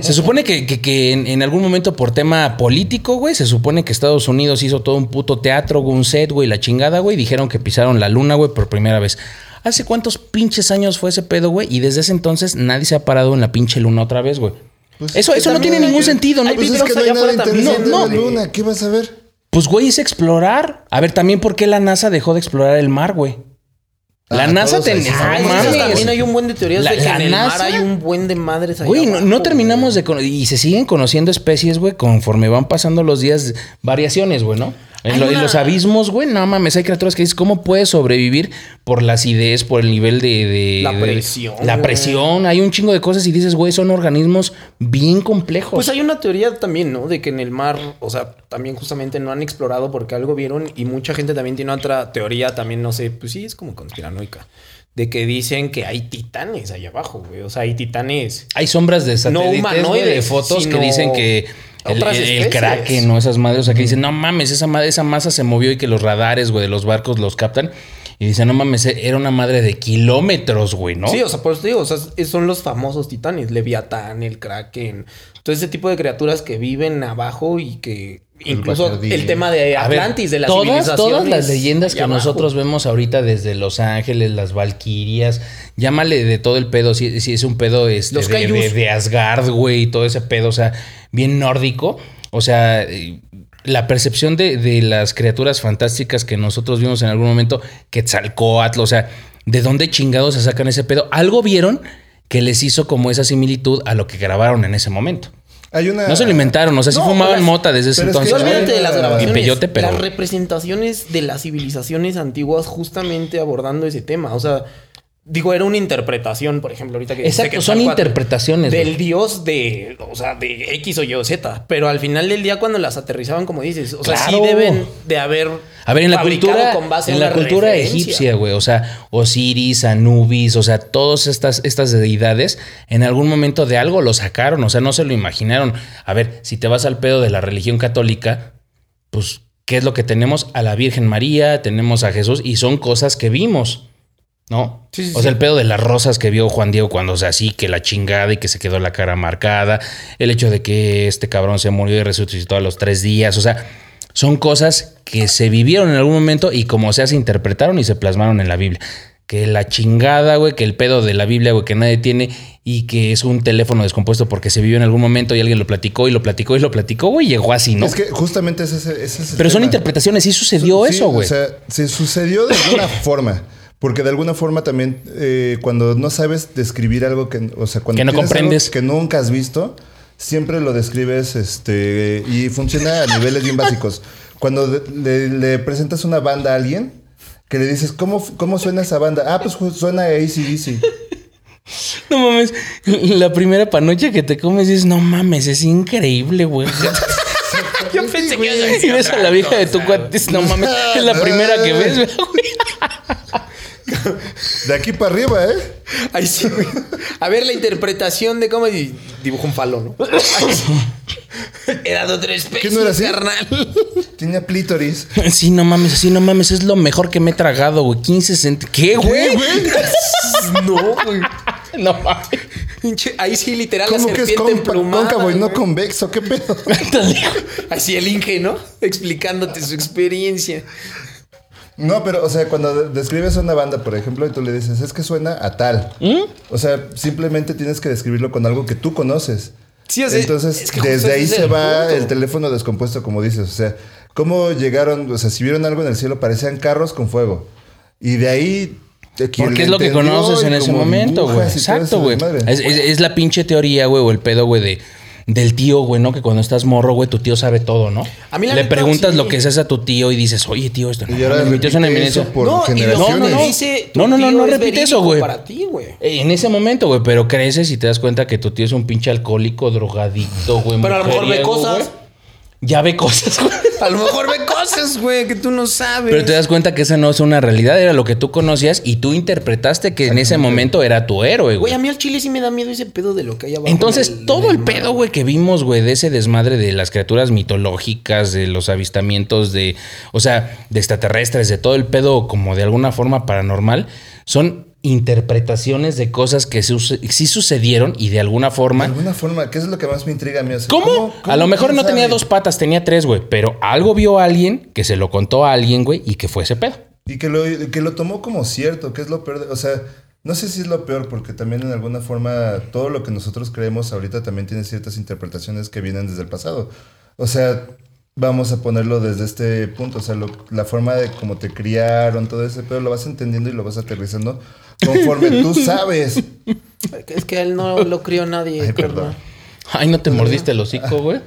Se supone que, que- que en, en algún momento por tema político, güey, se supone que Estados Unidos hizo todo un puto teatro, güey, un set, güey, la chingada, güey. Dijeron que pisaron la luna, güey, por primera vez. ¿Hace cuántos pinches años fue ese pedo, güey? Y desde ese entonces nadie se ha parado en la pinche luna otra vez, güey. Pues eso eso no tiene ningún sentido, ¿no? Pues es que no hay nada interesante no, en la no. luna. ¿Qué vas a ver? Pues, güey, es explorar. A ver, también por qué la NASA dejó de explorar el mar, güey. La Ah, NASA tenía. también hay un buen de teorías La- de que la en el mar NASA- hay un buen de madres allá Güey, no, terminamos güey. de... Y se siguen conociendo especies, güey, conforme van pasando los días, variaciones, güey, ¿no? En, los abismos, güey, no mames, hay criaturas que dices, ¿cómo puedes sobrevivir por la acidez, por el nivel de... de- La de- presión, La presión, hay un chingo de cosas y dices, güey, son organismos bien complejos. Pues hay una teoría también, ¿no? De que en el mar, o sea, también justamente no han explorado porque algo vieron y mucha gente también tiene otra teoría, también no sé, pues sí, es como conspiranoica, de que dicen que hay titanes allá abajo, güey. O sea, hay titanes. Hay sombras de satélites, güey, humanoides, de fotos sino que dicen que el, el- el kraken o esas madres, o sea, que dicen, no mames, esa, esa masa se movió y que los radares, güey, de los barcos los captan. Y dicen, no mames, era una madre de kilómetros, güey, ¿no? Sí, o sea, por eso te digo, o sea, son los famosos titanes, Leviatán, el Kraken, todo ese tipo de criaturas que viven abajo y que incluso el tema de ver, Atlantis, de las todas, civilizaciones. todas las leyendas que abajo. nosotros vemos ahorita desde Los Ángeles, las Valquirias, llámale de todo el pedo, si, si es un pedo este, Los de, kaijus. de- de Asgard, güey, y todo ese pedo, o sea, bien nórdico. O sea, eh, la percepción de, de las criaturas fantásticas que nosotros vimos en algún momento, Quetzalcoatl, o sea, ¿de dónde chingados se sacan ese pedo? Algo vieron que les hizo como esa similitud a lo que grabaron en ese momento. Hay una... No se lo inventaron, o sea, sí No, fumaban las- mota desde ese pero es que entonces. Olvídate de las grabaciones. Y peyote, pero- Las representaciones de las civilizaciones antiguas justamente abordando ese tema. O sea, digo, era una interpretación, por ejemplo, ahorita que Exacto, son interpretaciones, Del güey. dios de, o sea, de X o Y o Z. Pero al final del día, cuando las aterrizaban, como dices, o sea, sí deben de haber. A ver, en la cultura, con base en la cultura referencia. egipcia, güey, o sea, Osiris, Anubis, o sea, todas estas, estas deidades, en algún momento de algo lo sacaron, o sea, no se lo imaginaron. A ver, si te vas al pedo de la religión católica, pues, ¿qué es lo que tenemos? A la Virgen María, tenemos a Jesús, y son cosas que vimos, ¿no? Sí, sí, o sea, el pedo de las rosas que vio Juan Diego cuando se así, que la chingada y que se quedó la cara marcada, el hecho de que este cabrón se murió y resucitó a los tres días, o sea, son cosas que se vivieron en algún momento y como sea se interpretaron y se plasmaron en la Biblia. Que la chingada, güey, que el pedo de la Biblia, güey, que nadie tiene y que es un teléfono descompuesto porque se vivió en algún momento y alguien lo platicó y lo platicó y lo platicó, güey, y llegó así, ¿no? Es que justamente ese, ese es Pero son interpretaciones, sí sucedió eso, güey. O sea, se sucedió de alguna forma. Porque de alguna forma también, eh, cuando no sabes describir algo que, o sea, cuando Que no tienes algo comprendes. que nunca has visto, siempre lo describes, este, y funciona a niveles bien básicos. Cuando le, le presentas una banda a alguien, que le dices, ¿cómo, cómo suena esa banda? Ah, pues suena a ACDC. No mames, la primera panocha que te comes dices, no mames, es increíble, güey. Yo pensé que ibas a Y ves a la vieja de tu cosa, cuate, dices, no mames, es la primera que ves, güey. De aquí para arriba, ¿eh? Ay, sí, güey. A ver la interpretación de cómo di- dibuja un falo, ¿no? Era de otra especie, ¿Qué no era así? carnal. Tenía clítoris. Sí, no mames, sí, no mames, es lo mejor que me he tragado, güey. 15 centavos. ¿Qué, güey? No, güey. No mames. Ahí sí, literal, ¿Cómo la que es cóncavo y no convexo? ¿Qué pedo? Así el Inge, ¿no? Explicándote su experiencia. No, pero, o sea, cuando de- describes una banda, por ejemplo, y tú le dices, es que suena a tal. ¿Mm? O sea, simplemente tienes que describirlo con algo que tú conoces. Sí, o sea, Entonces, es que justo desde ahí se va punto. el teléfono descompuesto, como dices. O sea, cómo llegaron, o sea, si vieron algo en el cielo, parecían carros con fuego. Y de ahí. Porque es lo que conoces en ese momento, güey. Exacto, güey. es- es la pinche teoría, güey, o el pedo, güey, de. Del tío, güey, ¿no? Que cuando estás morro, güey, tu tío sabe todo, ¿no? A mí la Le neta, preguntas sí. lo que es a tu tío y dices, oye, tío, esto no. Y ahora mi tío es una eminencia. por no, generaciones. No, no, no. dice No, no, no, no es repite eso, güey. Para ti, güey. En ese momento, güey, pero creces y te das cuenta que tu tío es un pinche alcohólico, drogadicto, güey. Pero a lo mejor ve cosas. güey. Ya ve cosas, güey. A lo mejor ve cosas, güey, que tú no sabes. Pero te das cuenta que esa no es una realidad, era lo que tú conocías y tú interpretaste que en ese momento era tu héroe, Güey, güey. a mí al chile sí me da miedo ese pedo de lo que hay abajo. Entonces, en todo el mar, pedo, güey, que vimos, güey, de ese desmadre de las criaturas mitológicas, de los avistamientos, de, o sea, de extraterrestres, de todo el pedo como de alguna forma paranormal, son interpretaciones de cosas que su- sí sucedieron y de alguna De forma... alguna forma, ¿qué es lo que más me intriga a mí? O sea, ¿Cómo? A lo mejor no tenía dos patas, tenía tres, güey, pero algo vio a alguien que se lo contó a alguien, güey, y que fue ese pedo. Y que lo, que lo tomó como cierto, que es lo peor. de- o sea, no sé si es lo peor, porque también en alguna forma todo lo que nosotros creemos ahorita también tiene ciertas interpretaciones que vienen desde el pasado. O sea, vamos a ponerlo desde este punto. O sea, lo- la forma de cómo te criaron, todo ese pedo, lo vas entendiendo y lo vas aterrizando conforme tú sabes. Es que él no lo crió nadie. Ay, perdón. Ay, no te mordiste el hocico, güey.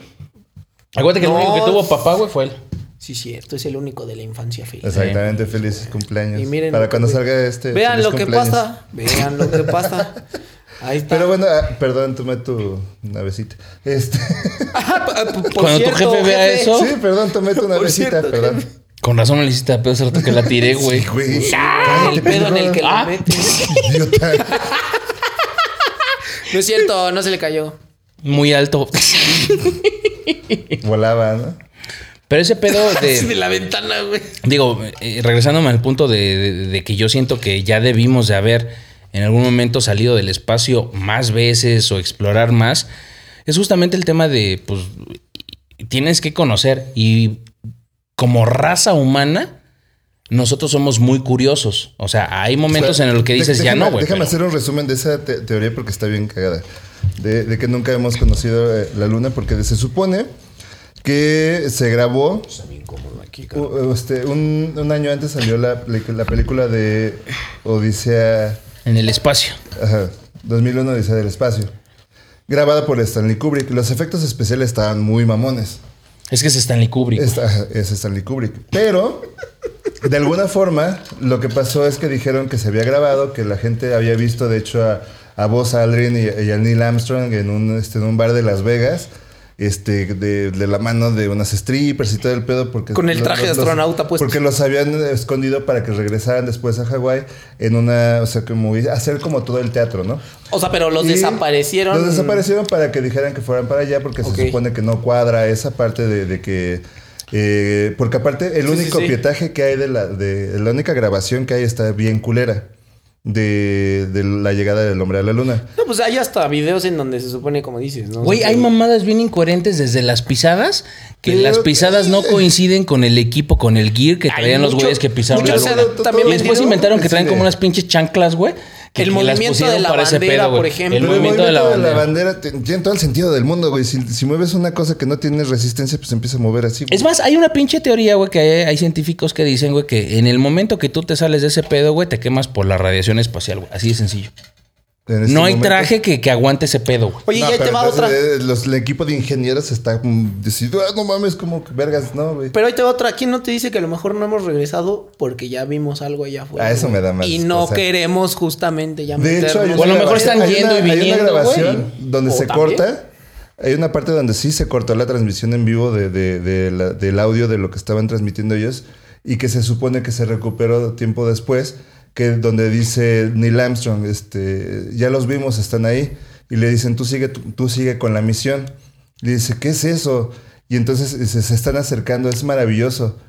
Acuérdate que el No. único que tuvo papá, güey, fue él. Sí, cierto, es el único de la infancia feliz. Exactamente, feliz cumpleaños. Y miren Para que- cuando salga este. Vean lo que pasa. Vean lo que pasa. Ahí está. Pero bueno, ah, perdón, tomé tu navecita. Este. Ah, por Cuando tu jefe vea eso- Sí, perdón, tomé tu navecita, cierto, perdón. jefe. Con razón me le hiciste a pedo hace rato que la tiré, güey. Güey, Ah, el pedo en el que la Ah. metes. Idiota. No es cierto, no se le cayó. Muy alto. Volaba, ¿no? Pero ese pedo de de. la ventana, güey. Digo, eh, regresándome al punto de, de- de que yo siento que ya debimos de haber en algún momento salido del espacio más veces o explorar más, es justamente el tema de, pues, tienes que conocer y como raza humana, nosotros somos muy curiosos. O sea, hay momentos en los que dices, ya no, güey. Déjame pero- hacer un resumen de esa te- teoría porque está bien cagada. De, de que nunca hemos conocido eh, la luna porque se supone que se grabó Está bien cómodo aquí, este, un, un año antes salió la película de Odisea En el espacio. Ajá, 2001 Odisea del Espacio. Grabada por Stanley Kubrick. Los efectos especiales estaban muy mamones. Es que es Stanley Kubrick. Es, Stanley Kubrick. Pero, de alguna forma, lo que pasó es que dijeron que se había grabado, que la gente había visto, de hecho, a, a Aldrin y, y a Neil Armstrong en un, este, en un bar de Las Vegas. Este, de, de la mano de unas strippers y todo el pedo. Porque Con el traje de astronauta puesto. Porque los habían escondido para que regresaran después a Hawái en una, o sea, como hacer como todo el teatro, ¿no? O sea, pero los Y desaparecieron. Los desaparecieron para que dijeran que fueran para allá porque se supone que no cuadra esa parte de, de que... eh, porque aparte el Sí, sí, único sí. pietaje que hay de la, de la única grabación que hay está bien culera de, de la llegada del hombre a la luna. No, pues hay hasta videos en donde se supone, como dices, ¿no? Güey, O sea, hay que- mamadas bien incoherentes desde las pisadas, que Pero- las pisadas no coinciden con el equipo, con el gear que traían los güeyes que pisaron la luna. y después inventaron que traen como unas pinches chanclas, güey. Que- El movimiento de la bandera, pedo, por ejemplo. El movimiento de la bandera. bandera te- tiene todo el sentido del mundo, güey. Si, si mueves una cosa que no tiene resistencia, pues empieza a mover así. güey. Es más, hay una pinche teoría, güey, que hay, hay científicos que dicen, güey, que en el momento que tú te sales de ese pedo, güey, te quemas por la radiación espacial, güey. Así de sencillo. En este no hay momento- traje que, que aguante ese pedo, güey. Oye, No, y ahí te pero va otra. eh, los- el equipo de ingenieros está diciendo, ah, no mames, como que vergas, no, güey. Pero ahí te va otra. ¿Quién no te dice que a lo mejor no hemos regresado porque ya vimos algo allá afuera? Ah, eso me da más Y no cosa. queremos justamente ya De hecho, hay meternos. una, O a lo mejor están hay yendo una- y hay una viniendo, grabación güey. donde ¿O se también? corta. Hay una parte donde sí se cortó la transmisión en vivo de, de- de la- del audio de lo que estaban transmitiendo ellos y que se supone que se recuperó tiempo después, que donde dice Neil Armstrong, este, ya los vimos, están ahí y le dicen tú sigue, tú, tú sigue con la misión. Y le dice ¿qué es eso? Y entonces se, se están acercando, es maravilloso.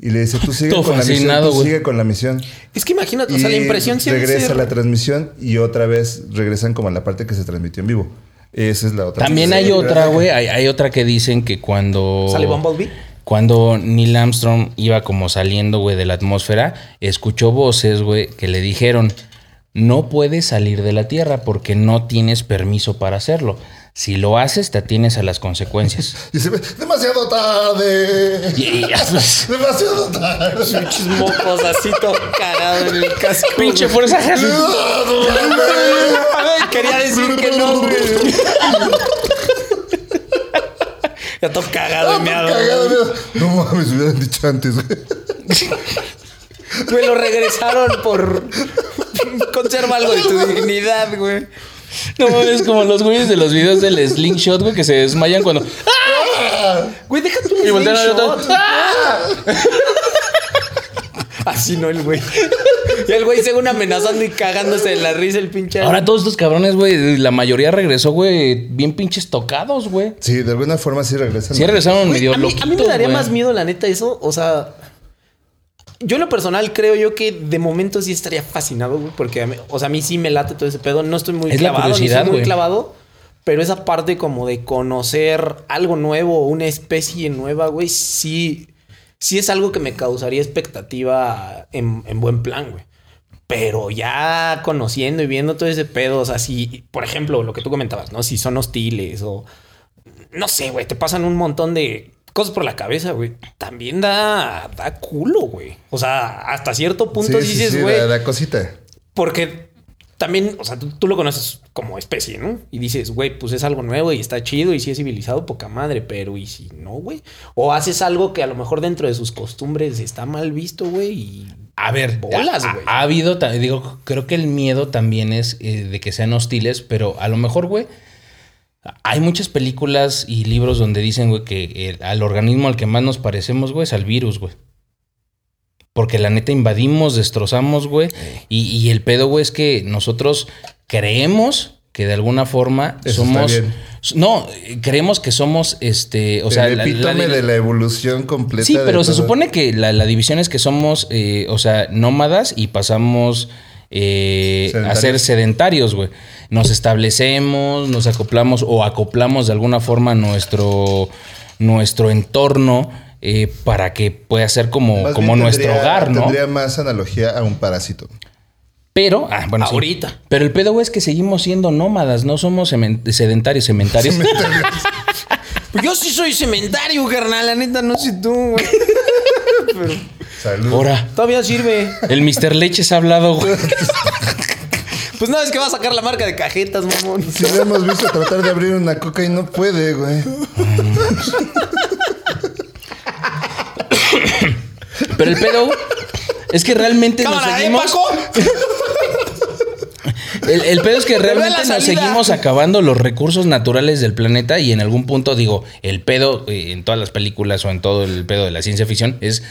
Y le dice tú sigue Todo con la misión, tú sigue con la misión. Es que imagínate, o sea, la Y impresión de regresa ser- la transmisión y otra vez regresan como a la parte que se transmitió en vivo. Esa es la otra. También hay otra, güey. Hay, hay otra que dicen que cuando. ¿Sale Bumblebee? Cuando Neil Armstrong iba como saliendo, güey, de la atmósfera, escuchó voces, güey, que le dijeron, no puedes salir de la Tierra porque no tienes permiso para hacerlo. Si lo haces, te atienes a las consecuencias. Y se ve, demasiado tarde. Pues, Demasiado tarde. Pinches mocos así todo cagado en el casco. pinche fuerza Quería decir que no, güey. Ya todo cagado y meado. Cagado, mira. No mames, hubieran dicho antes, güey. Güey, lo regresaron por. Conserva algo de tu dignidad, güey. No mames, como los güeyes de los videos del slingshot, güey, que se desmayan cuando. Güey, deja tu Y voltean al otro. slingshot. Así no el güey. Y el güey según amenazando y cagándose de la risa el pinche. Ahora todos estos cabrones, güey, la mayoría regresó, güey, bien pinches tocados, güey. Sí, de alguna forma sí regresan. Sí regresaron medio a, mí, loquitos, a mí me daría güey. más miedo, la neta, eso. O sea, yo en lo personal creo yo que de momento sí estaría fascinado, güey. Porque, a mí- o sea, a mí sí me late todo ese pedo. No estoy muy Es la clavado, ni curiosidad, soy muy güey. clavado. Pero esa parte como de conocer algo nuevo, una especie nueva, güey, sí, sí es algo que me causaría expectativa en, en buen plan, güey. Pero ya conociendo y viendo todo ese pedo, o sea, si, por ejemplo, lo que tú comentabas, ¿no? Si son hostiles o no sé, güey, te pasan un montón de cosas por la cabeza, güey. También da, da culo, güey. O sea, hasta cierto punto Sí, sí, dices, sí, güey, la, la cosita. porque también, o sea, tú, tú lo conoces como especie, ¿no? Y dices, güey, pues es algo nuevo y está chido y sí es civilizado, poca madre, pero ¿y si no, güey? O haces algo que a lo mejor dentro de sus costumbres está mal visto, güey, y A ver, Bolas, ha- güey. Ha, habido, ta- digo, creo que el miedo también es eh, de que sean hostiles, pero a lo mejor, güey, hay muchas películas y libros donde dicen, güey, que el- al organismo al que más nos parecemos, güey, es al virus, güey. Porque la neta invadimos, destrozamos, güey. Y, y el pedo, güey, es que nosotros creemos que de alguna forma Eso somos. No, creemos que somos este. O sea, el la- epítome la- de la evolución completa. Sí, pero se todo. supone que la, la división es que somos, eh, o sea, nómadas y pasamos eh, a ser sedentarios, güey. Nos establecemos, nos acoplamos o acoplamos de alguna forma nuestro, nuestro entorno eh, para que pueda ser como, Más como nuestro tendría- hogar, ¿no? Tendría más analogía a un parásito. Pero, ah, bueno, sí. Ahorita. Pero el pedo, güey, es que seguimos siendo nómadas, no somos sedentarios, cementarios. Pues yo sí soy cementario, carnal, la neta, no sé tú, güey. Salud. Ahora, Todavía sirve. el Mr. Leches ha hablado, güey. Pues no, es que va a sacar la marca de cajetas, mamón. Si lo hemos visto tratar de abrir una coca y no puede, güey. Pero el pedo es que realmente nos ¿eh, seguimos. El, el pedo es que realmente nos seguimos acabando los recursos naturales del planeta y en algún punto digo, el pedo eh, en todas las películas o en todo el pedo de la ciencia ficción es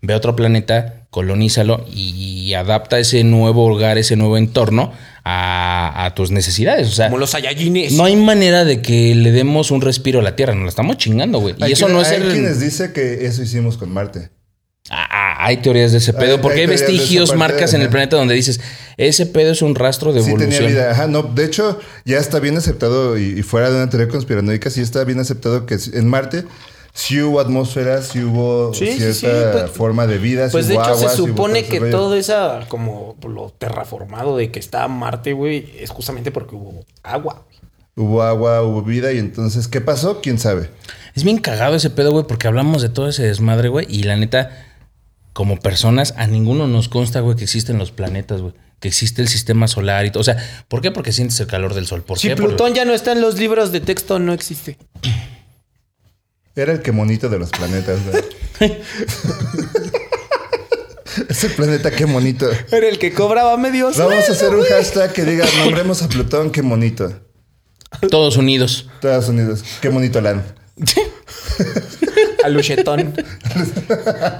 ve a otro planeta, colonízalo y adapta ese nuevo hogar, ese nuevo entorno a, a tus necesidades. O sea, Como los Saiyajines. no hay manera de que le demos un respiro a la Tierra, nos la estamos chingando, güey. Y Hay eso no es hay el... quienes dice que eso hicimos con Marte. Ah, ah, hay teorías de ese pedo, Hay- porque hay vestigios, parte, marcas en el planeta donde dices, ese pedo es un rastro de Sí evolución. tenía vida. Ajá, no. De hecho, ya está bien aceptado y, y fuera de una teoría conspiranoica, sí está bien aceptado que en Marte sí hubo atmósfera, sí hubo Sí, cierta sí, pues- forma de vida. sí Pues de hubo hecho agua, se supone que rollo. todo esa como lo terraformado de que está Marte, güey, es justamente porque hubo agua. Hubo agua, hubo vida y entonces, ¿qué pasó? ¿Quién sabe? Es bien cagado ese pedo, güey, porque hablamos de todo ese desmadre, güey, y la neta, como personas, a ninguno nos consta, güey, que existen los planetas, güey. Que existe el sistema solar y todo. O sea, ¿por qué? Porque sientes el calor del sol. ¿Por Si qué? Por- Plutón ya no está en los libros de texto, no existe. Era el que monito de los planetas, güey. Ese planeta, qué monito. Era el que cobraba medio Vamos a hacer un hashtag que diga, nombremos a Plutón, qué monito. Todos unidos. Estados Unidos, qué monito LAN. a Luchetón.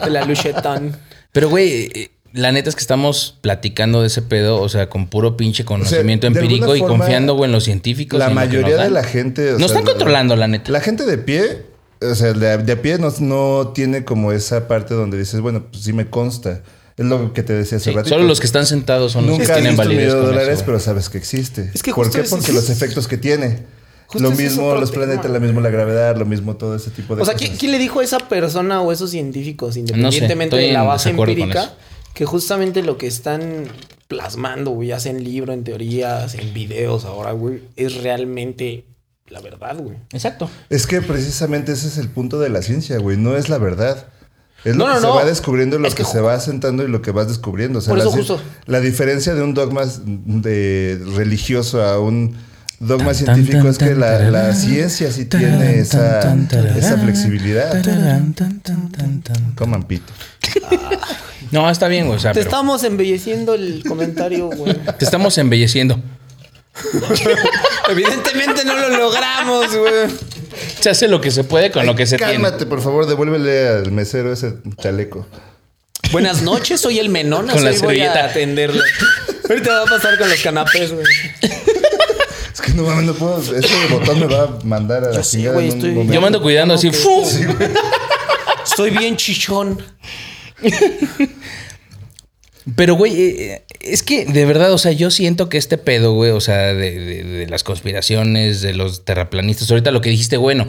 El aluchetón. Pero, güey, la neta es que estamos platicando de ese pedo, o sea, con puro pinche conocimiento de empírico y forma, confiando, güey, en los científicos. La lo mayoría de la gente... o Nos sea, están controlando, la neta. La gente de pie, o sea, de, de a pie no, no tiene como esa parte donde dices, bueno, pues sí me consta. Es lo que te decía hace Sí, ratito. solo los que están sentados son los Nunca que tienen validez con dólares, eso, pero sabes que existe. Es que ¿Por qué? es- Porque los efectos que tiene. Justo lo mismo los planetas, lo mismo la gravedad, lo mismo todo ese tipo de O sea, cosas. ¿quién, quién le dijo a esa persona o esos científicos, independientemente de la base empírica, que justamente lo que están plasmando, güey, ya sea en libro, en teorías, en videos ahora, güey, es realmente la verdad, güey? Exacto. Es que precisamente ese es el punto de la ciencia, güey. No es la verdad. Es No, lo que no, se no. va descubriendo, lo Es que, que se va asentando y lo que vas descubriendo. O sea, Por la, eso ci- justo. la diferencia de un dogma de religioso a un dogma Tan, científico tan, es que tan, la, tararán. la ciencia sí Tararán, tiene esa, esa flexibilidad. Coman pito. No, está bien, güey. O sea, Te pero estamos embelleciendo el comentario, güey. te estamos embelleciendo. Evidentemente no lo logramos, güey. Se hace lo que se puede con lo que se tiene. Cálmate, por favor, devuélvele al mesero ese chaleco. Buenas noches, soy el menón, Con la voy servilleta. a atenderle. Ahorita va a pasar con los canapés, güey. Es que no mames, no puedo. Ese botón me va a mandar a la sé, chingada güey, en un estoy- momento. Yo me ando cuidando así. Estoy bien chichón. Pero, güey, eh, es que de verdad, o sea, yo siento que este pedo, güey, o sea, de, de- de las conspiraciones, de los terraplanistas, ahorita lo que dijiste, bueno,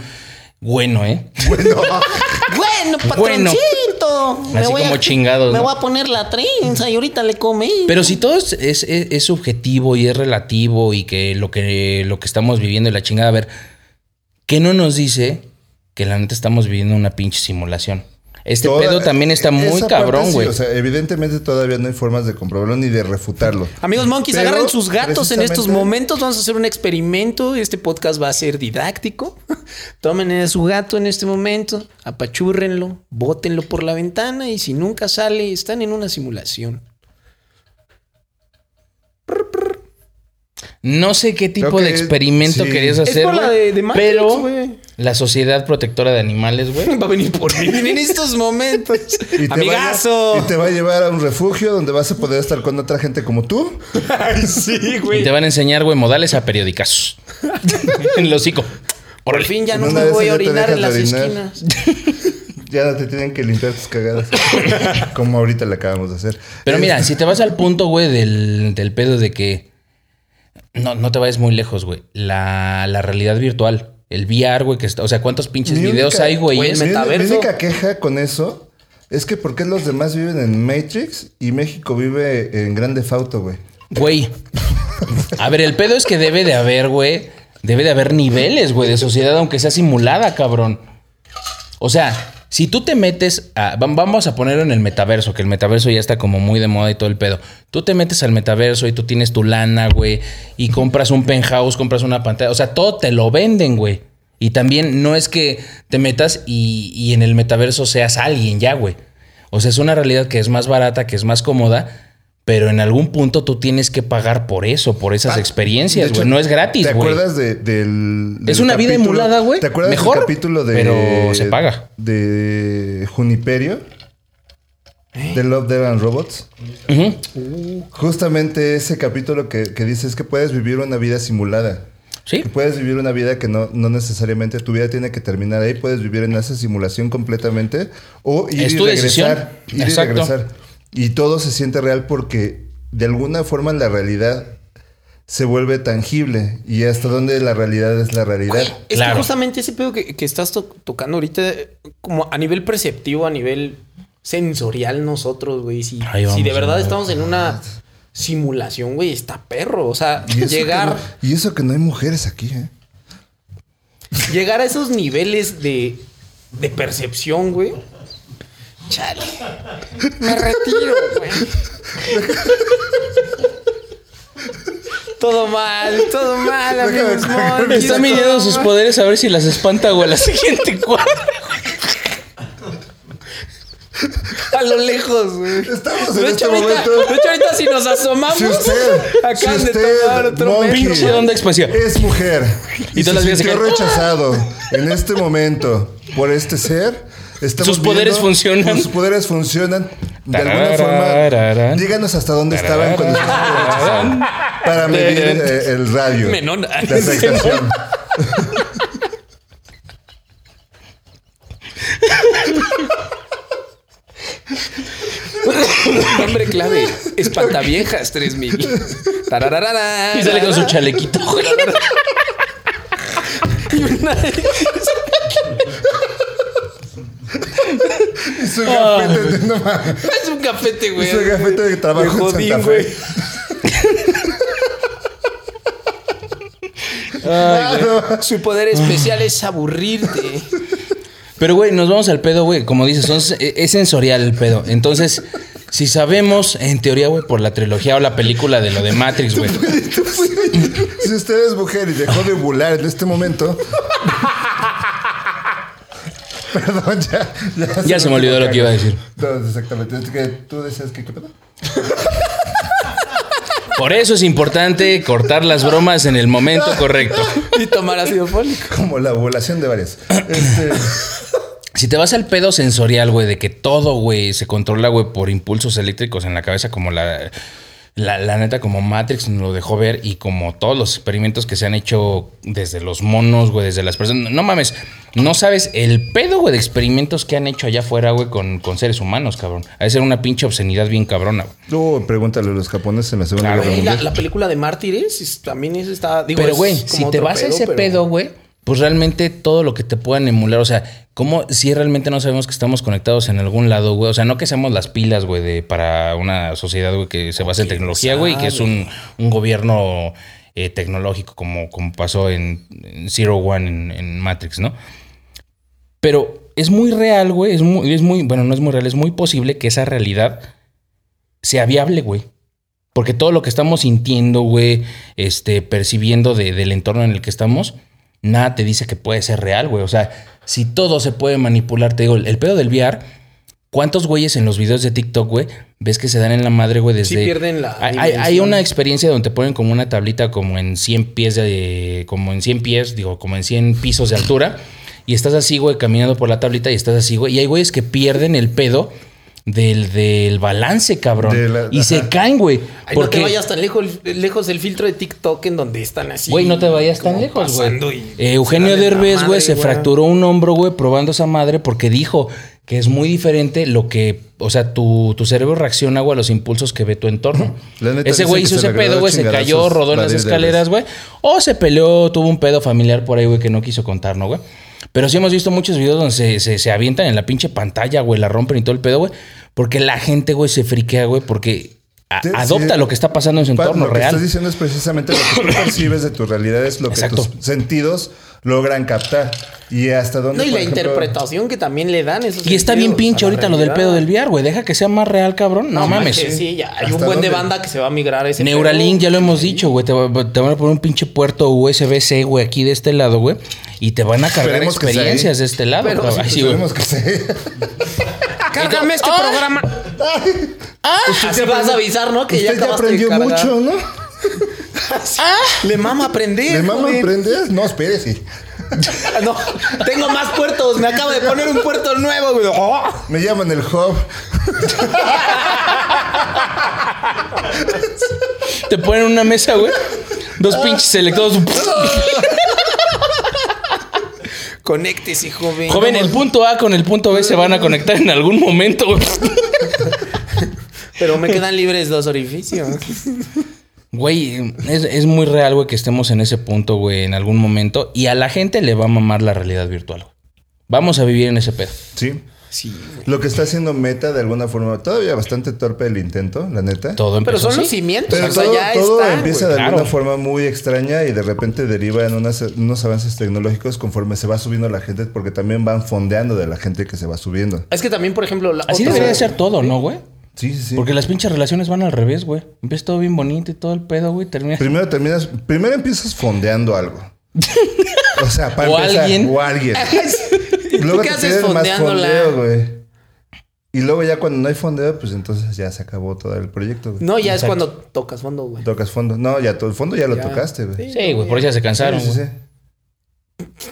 bueno, ¿eh? Bueno, Bueno. patroncito. me Así voy como a, chingados, Me ¿no? voy a poner la trenza y ahorita le comí. Pero si todo es, es, es- es subjetivo y es relativo y que lo que lo que estamos viviendo y la chingada, a ver, ¿qué no nos dice que la neta estamos viviendo una pinche simulación? Este Toda- pedo también está muy cabrón, sí, güey. o sea, evidentemente todavía no hay formas de comprobarlo ni de refutarlo. Amigos monkeys, Pero, agarren sus gatos en estos momentos. Vamos a hacer un experimento. Este podcast va a ser didáctico. Tomen a su gato en este momento, apachúrrenlo, bótenlo por la ventana y si nunca sale, están en una simulación. No sé qué tipo de experimento sí. querías Es hacer, por la de- de Matrix, pero güey. La Sociedad Protectora de Animales, güey, Va a venir por mí en estos momentos. Y te Amigazo. Va a, y te va a llevar a un refugio donde vas a poder estar con otra gente como tú. Ay, sí, y güey. te van a enseñar, güey, modales a periodicazos. en el hocico. Por fin ya no una me voy a orinar en las orinar. esquinas. Ya te tienen que limpiar tus cagadas. como ahorita le acabamos de hacer. Pero mira, si te vas al punto, güey, del, del pedo de que no, no te vayas muy lejos, güey. La, la realidad virtual, el VR, güey, que está. O sea, ¿cuántos pinches mi videos única- hay, güey? güey, Mi, mi única queja con eso es que ¿por qué los demás viven en Matrix y México vive en Grande Fauto, güey? Güey. A ver, el pedo es que debe de haber, güey. Debe de haber niveles, güey, de sociedad, aunque sea simulada, cabrón. O sea, si tú te metes a. vam- Vamos a ponerlo en el metaverso, que el metaverso ya está como muy de moda y todo el pedo. Tú te metes al metaverso y tú tienes tu lana, güey, y compras un penthouse, compras una pantalla. O sea, todo te lo venden, güey. Y también no es que te metas y, y en el metaverso seas alguien ya, güey. O sea, es una realidad que es más barata, que es más cómoda. Pero en algún punto tú tienes que pagar por eso, por esas Ah, experiencias, güey. No es gratis, ¿Te güey. acuerdas de- del, Es una vida emulada, güey. ¿Te acuerdas Mejor, del capítulo de. pero se paga. De Juniperio? ¿Eh? De Love, Death and Robots. Ujú. Justamente ese capítulo que, que dice es que puedes vivir una vida simulada. Sí. Que puedes vivir una vida que no, no necesariamente tu vida tiene que terminar ahí. Puedes vivir en esa simulación completamente. O ir Es y tu regresar. decisión. Ir Exacto. y regresar. Y todo se siente real porque de alguna forma la realidad se vuelve tangible. Y hasta dónde la realidad es la realidad. Es Claro. que justamente ese pedo que, que estás to- tocando ahorita, como a nivel perceptivo, a nivel sensorial, nosotros, güey. Si, de verdad estamos en una simulación, güey, está perro. O sea, Y llegar, no, y eso que no hay mujeres aquí, ¿eh? llegar a esos niveles de, de percepción, güey. Chale. Me retiro, güey. Todo mal, todo mal, amigos. monkeys. Está midiendo sus poderes a ver si las espanta, güey, a la siguiente cuadra. A lo lejos, güey. Estamos en De este hecho, ahorita, momento. de hecho, ahorita si nos asomamos, Si usted, acaban si de usted, tomar otro. Pinche onda expansiva. es mujer y, Y todas las se vidas se rechazado en este momento por este ser, estamos Sus poderes viendo- funcionan. Sus poderes funcionan. De alguna forma, díganos hasta dónde estaban cuando estaban para medir eh, el radio Menón. de afectación. Nombre clave: Espantaviejas 3000. Tarararara. Y sale con su chalequito, güey. Es un gafete, no mames. Es un gafete, güey. Es un gafete de trabajo en Santa güey. Fe. Su poder especial es aburrirte. Pero, güey, nos vamos al pedo, güey. Como dices, son- es sensorial el pedo. Entonces, si sabemos, en teoría, güey, por la trilogía o la película de lo de Matrix, güey. Si usted es mujer y dejó de bular en este momento. Perdón, ya. Ya se me olvidó lo que iba a decir. No, exactamente. Es que tú decías que qué pedo. Por eso es importante cortar las bromas en el momento correcto. Y tomar ácido fólico. Como la ovulación de varias. Este, Si te vas al pedo sensorial, güey, de que todo, güey, se controla, güey, por impulsos eléctricos en la cabeza, como la, la, la neta, como Matrix nos lo dejó ver y como todos los experimentos que se han hecho desde los monos, güey, desde las personas. No mames, no sabes el pedo, güey, de experimentos que han hecho allá afuera, güey, con, con seres humanos, cabrón. Ha de ser una pinche obscenidad bien cabrona, güey. tú pregúntale a los japoneses en la Segunda Claro, Guerra la, la película de Mártires es- también es está. Digo, Pero, güey, si te vas a ese pero- pedo, güey, pues realmente todo lo que te puedan emular, o sea, como si realmente no sabemos que estamos conectados en algún lado, güey? O sea, no que seamos las pilas, güey, de, para una sociedad, güey, que se basa en tecnología, güey, y que es un, un gobierno eh, tecnológico, como, como pasó en, en Zero One en, en Matrix, ¿no? Pero es muy real, güey, es muy, es muy, bueno, no es muy real, es muy posible que esa realidad sea viable, güey. Porque todo lo que estamos sintiendo, güey, este, percibiendo de- del entorno en el que estamos, nada te dice que puede ser real, güey. O sea, si todo se puede manipular, te digo, el, el pedo del VR, ¿cuántos güeyes en los videos de TikTok, güey, ves que se dan en la madre, güey, desde... Sí pierden la Hay, hay- una experiencia donde te ponen como una tablita como en 100 pies de... como en 100 pies, digo, como en 100 pisos de altura. Y estás así, güey, caminando por la tablita y estás así, güey. Y hay güeyes que pierden el pedo del, del balance, cabrón. De la- y se caen, güey. Ay, no te Porque, vayas tan lejos, lejos del filtro de TikTok en donde están así. güey, no te vayas tan lejos, güey. Eh, Eugenio Derbez, güey, se fracturó un hombro, güey, probando esa madre porque dijo que es muy diferente lo que, o sea, tu, tu cerebro reacciona, güey, a los impulsos que ve tu entorno. Ese güey hizo se ese pedo, güey, se cayó, rodó en las escaleras, güey. O se peleó, tuvo un pedo familiar por ahí, güey, que no quiso contar, ¿no, güey? Pero sí hemos visto muchos videos donde se, se, se avientan en la pinche pantalla, güey, la rompen y todo el pedo, güey. Porque la gente, güey, se friquea, güey, porque a- Sí, adopta sí. lo que está pasando en su entorno lo que real. estás diciendo es precisamente lo que tú percibes de tu realidad, es lo que Exacto. tus sentidos logran captar. Y hasta dónde. No, y por la ejemplo, interpretación que también le dan esos Y está bien pinche ahorita lo del pedo del VR, güey. Deja que sea más real, cabrón. No, mames. Sí, ya hay un ¿Hasta buen de banda que se va a migrar a ese Neuralink, pedo. ya lo hemos dicho, güey. Te, te van a poner un pinche puerto USB-C, güey, aquí de este lado, güey. Y te van a cargar Esperemos experiencias de este lado, Pero cabrón. sí, Ay. Esperemos que sea. Cárgame este programa. Así vas a avisar, ¿no? Que ya Usted ya aprendió mucho, ¿no? Le mama aprender. ¿Le mama joven. aprendes? No, espérese. No, tengo más puertos. Me acabo de poner un puerto nuevo, güey. Oh. Me llaman el hub. Te ponen una mesa, güey. Dos pinches electrodos. Conéctese, joven. Joven, el punto A con el punto B se van a conectar en algún momento, güey. Pero me quedan libres dos orificios. Güey, es, es muy real, güey, que estemos en ese punto, güey, en algún momento. Y a la gente le va a mamar la realidad virtual, güey. Vamos a vivir en ese pedo. Sí. Sí, güey. Lo que está haciendo Meta de alguna forma, todavía bastante torpe el intento, la neta. Todo Pero empezó son los así. cimientos. Pero o sea, todo, ya todo están, empieza güey. de claro. alguna forma muy extraña y de repente deriva en unas- unos avances tecnológicos conforme se va subiendo la gente, porque también van fondeando de la gente que se va subiendo. Es que también, por ejemplo, la Así otra- debería de ser todo, ¿no, güey? Sí, sí, sí. Porque las pinches relaciones van al revés, güey. Empieza todo bien bonito y todo el pedo, güey. Termina. Primero terminas, primero empiezas fondeando algo. O sea, para O empezar, alguien. o alguien. ¿Tú Luego qué te haces más fondeo, güey. Y luego ya cuando no hay fondeo, pues entonces ya se acabó todo el proyecto, güey. No, ya es cuando tocas fondo, güey. Tocas fondo. No, ya todo el fondo ya lo Ya. tocaste, güey. Sí, güey, por eso ya se cansaron, Sí, sí, güey.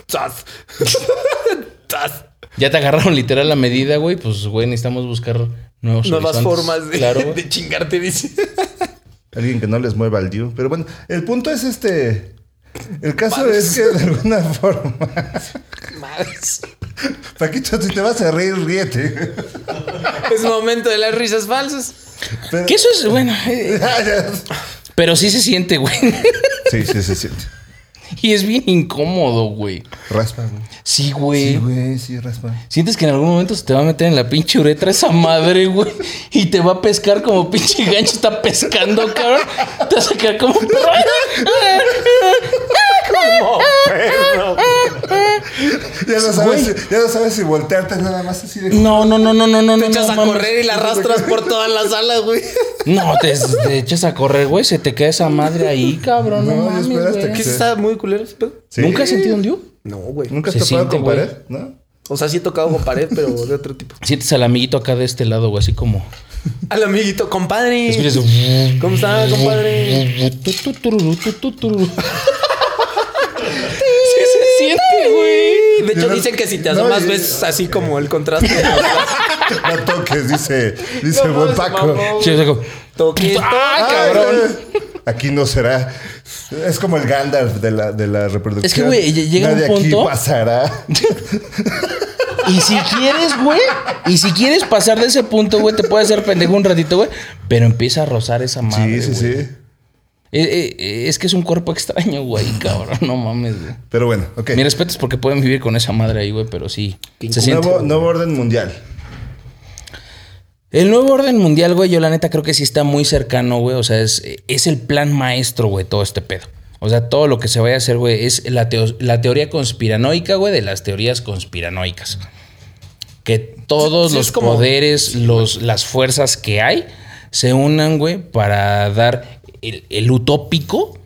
sí. Ya te agarraron literal la medida, güey. Pues, güey, necesitamos buscar nuevos Nuevas formas de, Claro, güey. de chingarte, dice. Alguien que no les mueva el due. Pero bueno, el punto es este. El caso es que de alguna forma. Madres. Paquito, si te vas a reír, ríete. Es momento de las risas falsas. Pero- Que eso es, bueno. eh, pero sí se siente, güey. Sí, sí, se siente. Y es bien incómodo, güey. Raspa, güey. Sí, güey. Sí, güey, sí, raspa. Sientes que en algún momento se te va a meter en la pinche uretra esa madre, güey. Y te va a pescar como pinche gancho está pescando, cabrón. Te vas a quedar como. Como perro. Ya no sabes, si, ya no sabes si voltearte nada más así de. No, no, no, no, no, no. Te no, echas no, a mames. correr y la arrastras por toda la sala, güey. No, te, te echas a correr, güey. Se te queda esa madre ahí, cabrón. No, No, mames, esperaste güey. ¿Qué Sí. está muy culero ese pedo? Sí. ¿Nunca has sentido un diu? No, güey. Nunca Se has topado siente, con güey. pared, ¿no? O sea, sí he tocado con pared, pero de otro tipo. Sientes al amiguito acá de este lado, güey, así como. Al amiguito, compadre. ¿Cómo está, compadre? Sí se siente, güey. De hecho, dicen que si te No, asomas y- ves así como el contraste. de No toques, dice, dice No el buen Paco. mamón. Sí, o sea, como- Toque. ¡Ah, Ay, cabrón! Aquí no será. Es como el Gandalf de la, de la reproducción. Es que, güey, ll- llega un Nadie punto- aquí pasará. Y si quieres, güey, y si quieres pasar de ese punto, güey, te puede hacer pendejo un ratito, güey, pero empieza a rozar esa madre. sí, sí, güey. sí. Eh, eh, es que es un cuerpo extraño, güey, cabrón, no mames, güey. Pero bueno, ok. Mi respeto es porque pueden vivir con esa madre ahí, güey, pero sí. Se siente. nuevo, nuevo orden mundial. El nuevo orden mundial, güey, yo la neta creo que sí está muy cercano, güey. O sea, es, es el plan maestro, güey, todo este pedo. O sea, todo lo que se vaya a hacer, güey, es la, teo- la teoría conspiranoica, güey, de las teorías conspiranoicas. Que todos Sí, los como- poderes, los, las fuerzas que hay, se unan, güey, para dar el, el utópico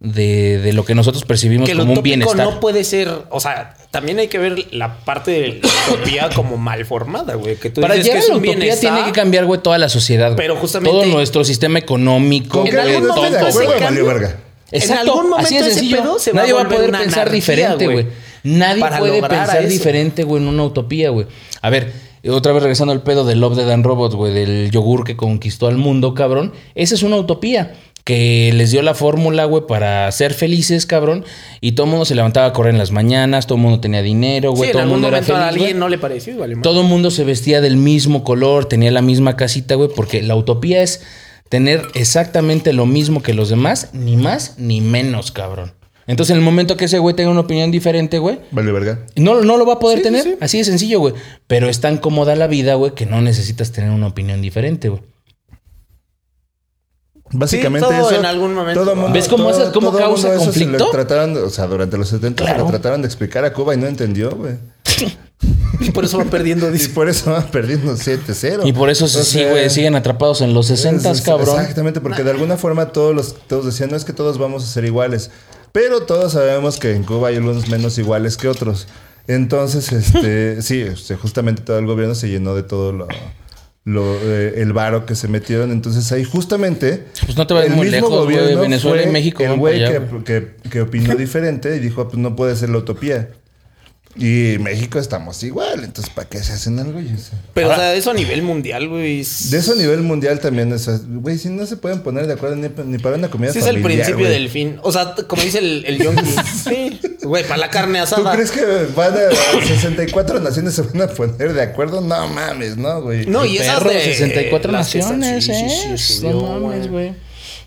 de, de lo que nosotros percibimos que como un utópico bienestar. no puede ser, o sea, también hay que ver la parte de la utopía como mal formada, güey. Que tú Para dices llegar que es a la un utopía bienestar. tiene que cambiar, güey, toda la sociedad. Pero justamente- Todo nuestro sistema económico, ¿Con En algún de momento todo, cambio- valió verga? Exacto. En algún momento así de ese sencillo. pedo se va a Nadie va a poder pensar anarquía, diferente, güey. Nadie Para puede pensar diferente, güey, en una utopía, güey. A ver, otra vez regresando al pedo del Love, Dead and Robots, güey, del yogur que conquistó al mundo, cabrón. Esa es una utopía que les dio la fórmula, güey, para ser felices, cabrón. Y todo el mundo se levantaba a correr en las mañanas, todo el mundo tenía dinero, güey, todo el mundo era feliz. a alguien no le pareció, vale. madre. Todo el mundo se vestía del mismo color, tenía la misma casita, güey, porque la utopía es tener exactamente lo mismo que los demás, ni más ni menos, cabrón. Entonces, en el momento que ese güey tenga una opinión diferente, güey, Valió verga. no, no lo va a poder Sí, tener. sí. Así de sencillo, güey. Pero es tan cómoda la vida, güey, que no necesitas tener una opinión diferente, güey. Básicamente Sí, todo eso. en algún momento. todo mundo- ¿Ves cómo todo- eso- cómo todo causa mundo eso se conflicto? lo trataron, o sea, durante los 70 se lo trataron de explicar a Cuba y no entendió, güey. Y por eso va perdiendo. Y por eso van perdiendo 7-0. Y por eso O sí, sea, güey, siguen atrapados en los 60, es- es- cabrón. Exactamente, porque de alguna forma todos los todos decían, no es que todos vamos a ser iguales, pero todos sabemos que en Cuba hay algunos menos iguales que otros. Entonces, este, sí, sea, justamente todo el gobierno se llenó de todo lo, lo, eh, el varo que se metieron. Entonces ahí justamente Pues no te vayas muy lejos, güey, Venezuela y México El güey que, que, que opinó diferente y dijo, pues no puede ser la utopía. Y México estamos igual, entonces ¿para qué se hacen algo? Y eso- Pero, Ahora- o sea, eso a nivel mundial, güey. De eso a nivel mundial también, o sea, güey, si no se pueden poner de acuerdo ni, ni para una comida Sí, es el principio güey. del fin. O sea, como dice el, el yonki. sí, güey, para la carne ¿Tú asada. crees que van a 64 naciones se van a poner de acuerdo? No mames, no, güey. No, y esas Perro, de 64 las que están- naciones, sí, sí, ¿eh? sí, no estudió, mames, güey.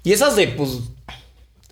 Y esas de, pues,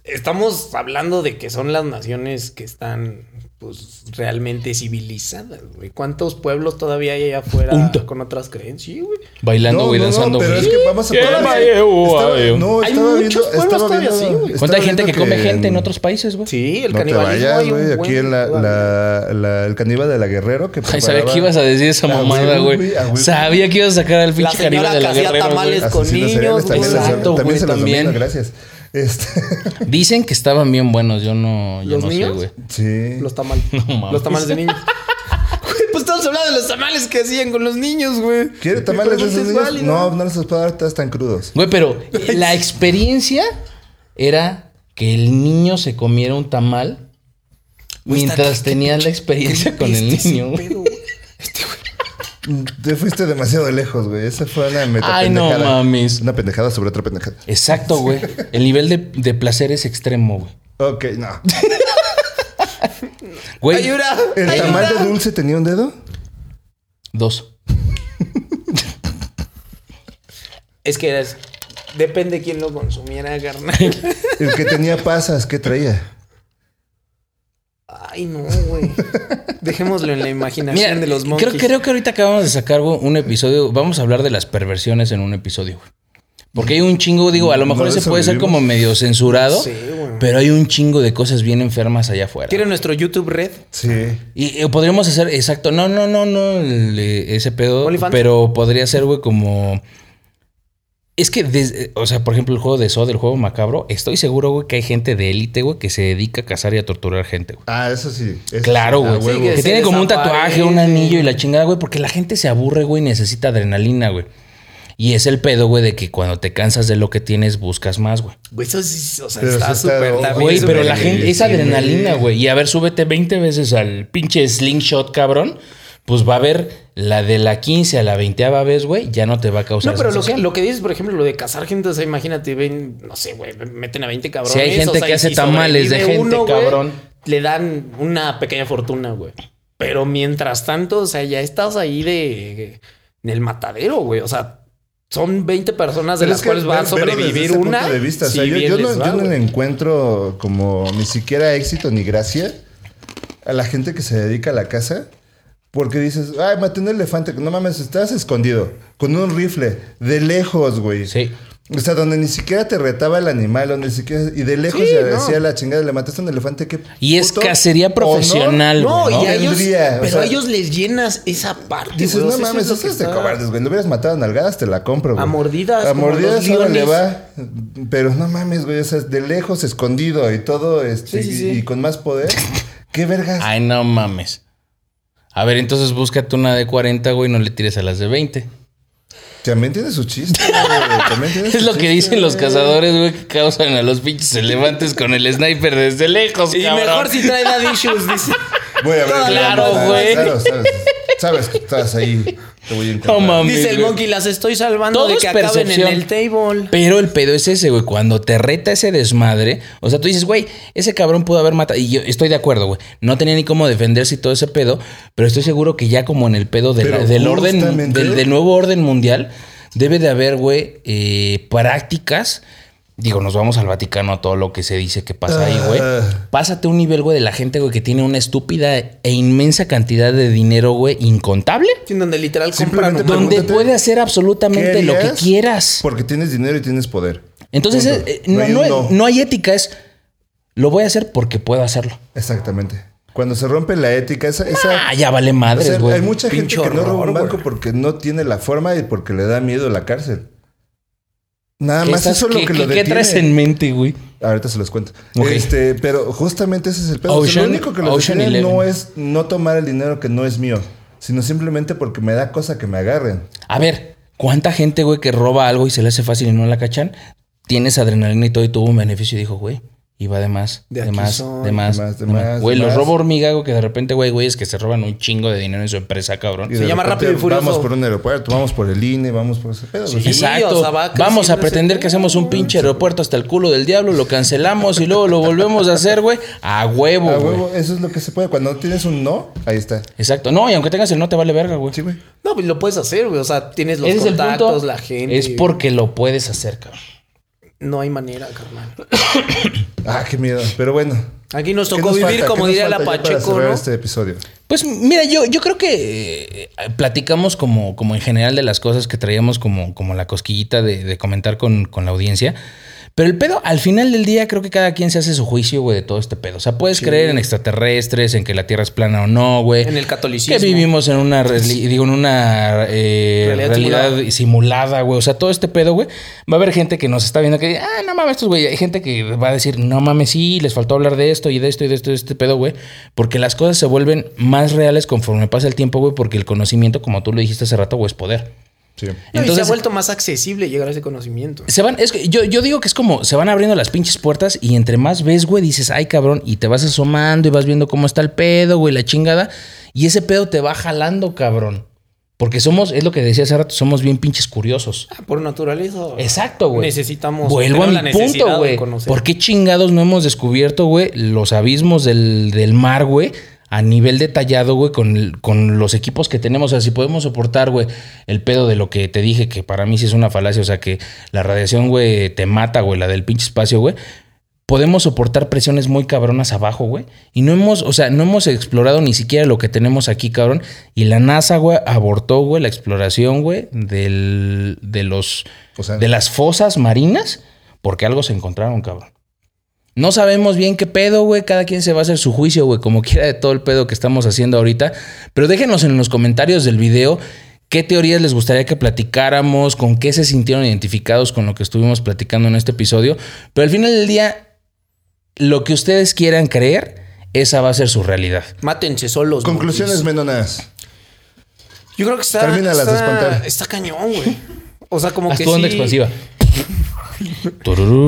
estamos hablando de que son las naciones que están, pues, realmente civilizadas, güey. ¿Cuántos pueblos todavía hay allá afuera Punto. con otras creencias? Sí, güey. Bailando, no, güey, no, no, danzando, pero güey. es que vamos a Yeah, poner- my, Estaba-. No, Hay muchos viendo, pueblos estaba todavía viendo- así, güey. ¿Cuánta gente que come gente en en- otros países, güey? Sí, el no te canibalismo. vayas, hay un güey. Aquí buen- en la, la, la- el caníbal de la Guerrero que Ay, sabía que ibas a decir esa mamada, güey. Sabía que ibas a sacar al pinche canibal de la güey. tamales con niños, también, Exacto, se los gracias. Este, Dicen que estaban bien buenos, yo no, yo ¿Los no sé, niños? güey. sí. Los tamales. No los tamales de niños. Güey, pues estamos hablando de los tamales que hacían con los niños, güey. ¿Quiere tamales de esos es niños? No, no les puedo dar tan crudos. Güey, pero la experiencia era que el niño se comiera un tamal mientras qué- tenía qué- la experiencia con el niño. güey. pedo. Te fuiste demasiado lejos, güey. Esa fue una meta Ay, no pendejada. mames. Una pendejada sobre otra pendejada. Exacto, güey. El nivel de, de placer es extremo, güey. Ok, no. Güey, Ayuda. ¿El ayuda. tamal de dulce tenía un dedo? dos. Es que eras. Depende quién lo consumiera, carnal. El que tenía pasas, ¿qué traía? Ay, no, güey. Dejémoslo en la imaginación Mira, de los creo, monkeys. creo que ahorita acabamos de sacar güey, un episodio. Vamos a hablar de las perversiones en un episodio, güey. Porque hay un chingo, digo, a lo mejor No, ese puede ser como medio censurado, Sí, güey. pero hay un chingo de cosas bien enfermas allá afuera. ¿Quiere nuestro YouTube Red? Sí. Y eh, podríamos hacer, exacto, no, no, no, no, el, eh, ese pedo, OnlyFans. pero podría ser, güey, como... Es que, desde- o sea, por ejemplo, el juego de Sod, el juego macabro, estoy seguro, güey, que hay gente de élite, güey, que se dedica a cazar y a torturar gente, güey. Ah, eso sí. Eso Claro, güey. Sí, que se tiene como un tatuaje, un anillo y la chingada, güey, porque la gente se aburre, güey, y necesita adrenalina, güey. Y es el pedo, güey, de que cuando te cansas de lo que tienes, buscas más, güey. Güey, eso sí, o sea, Pero está súper. Güey, pero la gente, es adrenalina, güey. güey. Y a ver, súbete 20 veces al pinche slingshot, cabrón. Pues va a haber la de la 15 a la 20 vez, güey, ya no te va a causar No, pero lo que, lo que dices, por ejemplo, lo de cazar gente, o sea, imagínate, ven, no sé, güey, meten a 20 cabrones. Si hay gente o sea, que hace si tamales de gente, cabrón. le dan una pequeña fortuna, güey. Pero mientras tanto, o sea, ya estás ahí de. en el matadero, güey. O sea, son 20 personas de Pero las es que cuales va a sobrevivir ese una. punto de vista. O sea, si yo, no, va, yo no le encuentro como ni siquiera éxito ni gracia a la gente que se dedica a la caza. Porque dices, ay, maté un elefante. No mames, estás escondido. Con un rifle. De lejos, güey. Sí. O sea, donde ni siquiera te retaba el animal, donde ni siquiera. Y de lejos Sí, se no. decía la chingada, le mataste a un elefante. ¿qué Y es cacería honor profesional, No, güey, y a ellos. O pero sea, a ellos les llenas esa parte. Dices, no mames, eso que es de cobardes, güey. Lo hubieras matado a nalgadas, te la compro, güey. A mordidas, A mordidas, ahora le va. Pero no mames, güey. O sea, de lejos, escondido y todo, este, Sí, sí, y- sí. Y, con más poder. ¿Qué vergas? Ay, no mames. A ver, entonces búscate una de 40, güey, no le tires a las de 20. También tiene su chiste, güey. También tiene Es su lo que dicen los güey. cazadores, güey, que causan a los pinches elefantes con el sniper desde lejos, Y cabrón. mejor si trae dad issues, dice. Voy a ver. Claro, claro, güey. Claro, sabes, que estás ahí. Te voy a encontrar. No mames. Dice el güey. monkey, las estoy salvando Todo de es que acaben en percepción. el table. Pero el pedo es ese, güey. Cuando te reta ese desmadre, o sea, tú dices, güey, ese cabrón pudo haber matado. Y yo estoy de acuerdo, güey. No tenía ni cómo defenderse y todo ese pedo, pero estoy seguro que ya como en el pedo de la- Pero del orden, justamente- del, del nuevo orden mundial, debe de haber, güey, eh, prácticas. Digo, nos vamos al Vaticano a todo lo que se dice que pasa ahí, güey. Ah. Pásate un nivel, güey, de la gente, güey, que tiene una estúpida e inmensa cantidad de dinero, güey, incontable. En donde literal compran. Donde puede hacer absolutamente ¿Qué lo que quieras. Porque tienes dinero y tienes poder. Entonces, eh, no, hay no hay- no hay ética, es lo voy a hacer porque puedo hacerlo. Exactamente. Cuando se rompe la ética, esa. esa Ah, ya vale o sea, güey. hay mucha gente que no roba un banco porque no tiene la forma y porque le da miedo la cárcel. Nada ¿Qué más estás- eso es lo qué- que qué- lo qué detiene. traes en mente, güey? Ahorita se los cuento. Este, pero justamente ese es el pedo. O sea, Ocean- lo único que lo detiene no es no tomar el dinero que no es mío, sino simplemente porque me da cosa que me agarren. A ver, ¿cuánta gente, güey, que roba algo y se le hace fácil y no la cachan? Tienes adrenalina y todo y tuvo un beneficio y dijo, güey, iba de más, De más, de más, De más, de más. Güey, los robo hormiga, güey, que de repente, güey, güey, es que se roban un chingo de dinero en su empresa, cabrón. Y Se llama repente Rápido y Furioso. Vamos por un aeropuerto, vamos por el INE, vamos por ese pedo. Sí. Exacto. o sea, va Vamos a pretender ese que hacemos un pinche aeropuerto hasta el culo del diablo, lo cancelamos y luego lo volvemos a hacer, güey. A huevo, A huevo, eso es lo que se puede. Cuando tienes un no, ahí está. Exacto. No, y aunque tengas el no te vale verga, güey. Sí, güey. No, pues lo puedes hacer, güey. O sea, tienes los contactos, la gente. Es porque lo puedes hacer, cabrón. No hay manera, carnal. Ah, qué miedo. Pero bueno. Aquí nos ¿Qué tocó nos vivir, falta? como ¿Qué nos diría la para Pacheco, ¿no? este episodio. Pues mira, yo, yo creo que eh, platicamos como, como en general de las cosas que traíamos como, como la cosquillita de, de comentar con, con la audiencia. Pero el pedo, al final del día, creo que cada quien se hace su juicio, güey, de todo este pedo. O sea, puedes creer en extraterrestres, en que la Tierra es plana o no, güey. En el catolicismo. Que vivimos en una, digo, en una eh, Realidad realidad, simulada, güey. O sea, todo este pedo, güey. Va a haber gente que nos está viendo que ah, no mames, estos güey. Hay gente que va a decir, no mames, sí, les faltó hablar de esto y de esto y de esto y de este pedo, güey. Porque las cosas se vuelven más reales conforme pasa el tiempo, güey. Porque el conocimiento, como tú lo dijiste hace rato, güey, es poder. Sí. No, y se Entonces- ha vuelto más accesible llegar a ese conocimiento. Se van, es que yo, yo digo que es como se van abriendo las pinches puertas y entre más ves, güey, dices, ay, cabrón, y te vas asomando y vas viendo cómo está el pedo, güey, la chingada. Y ese pedo te va jalando, cabrón. Porque somos, es lo que decía hace rato, somos bien pinches curiosos. Ah, Por naturaleza. Exacto, güey. Necesitamos. Vuelvo a mi punto, de güey. ¿Por qué chingados no hemos descubierto, güey, los abismos del, del mar, güey? A nivel detallado, güey, con, con los equipos que tenemos. O sea, si podemos soportar, güey, el pedo de lo que te dije, que para mí sí es una falacia. O sea, que la radiación, güey, te mata, güey, la del pinche espacio, güey. podemos soportar presiones muy cabronas abajo, güey. Y no hemos, o sea, no hemos explorado ni siquiera lo que tenemos aquí, cabrón. Y la NASA, güey, abortó, güey, la exploración, güey, del, de los, O sea- de las fosas marinas, porque algo se encontraron, cabrón. No sabemos bien qué pedo, güey. Cada quien se va a hacer su juicio, güey, como quiera de todo el pedo que estamos haciendo ahorita. Pero déjenos en los comentarios del video qué teorías les gustaría que platicáramos, con qué se sintieron identificados con lo que estuvimos platicando en este episodio. Pero al final del día, lo que ustedes quieran creer, esa va a ser su realidad. Mátense solos. Conclusiones menonas. Yo creo que está. Termínalas de está, espantar. está cañón, güey. O sea, como Haz que. tu onda sí- expansiva.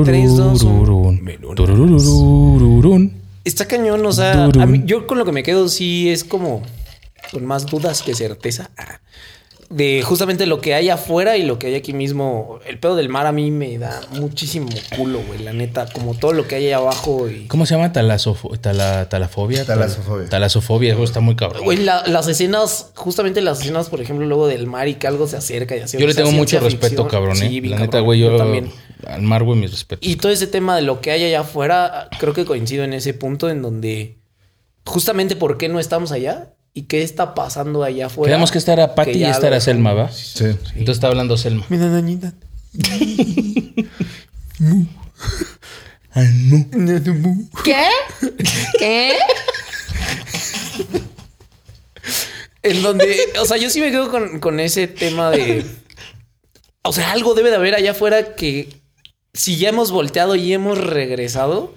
Tres, dos, uno. Tururururun. Menudas. Tururururun. Está cañón, o sea, Durum. a mí- yo con lo que me quedo sí es como con más dudas que certeza. De justamente lo que hay afuera y lo que hay aquí mismo. El pedo del mar a mí me da muchísimo culo, güey. La neta, como todo lo que hay ahí abajo y. ¿Cómo se llama? Talasofo- tala- talafobia. Talasofobia. Talasofobia, eso está muy cabrón. Güey, la- las escenas, justamente las escenas, por ejemplo, luego del mar y que algo se acerca y así. Yo le o sea, tengo mucho respeto, ficción. cabrón, eh. Sí, La neta, güey, yo, también. Al mar, güey, mis respetos. Y todo ese tema de lo que hay allá afuera, creo que coincido en ese punto en donde justamente por qué no estamos allá y qué está pasando allá afuera. Quedamos que estar a Patty y estar a Selma, ¿va? Sí. Entonces está hablando Selma. Mira, doñita. ¿Qué? ¿Qué? En donde, o sea, yo sí me quedo con, con ese tema de. O sea, algo debe de haber allá afuera que si ya hemos volteado y hemos regresado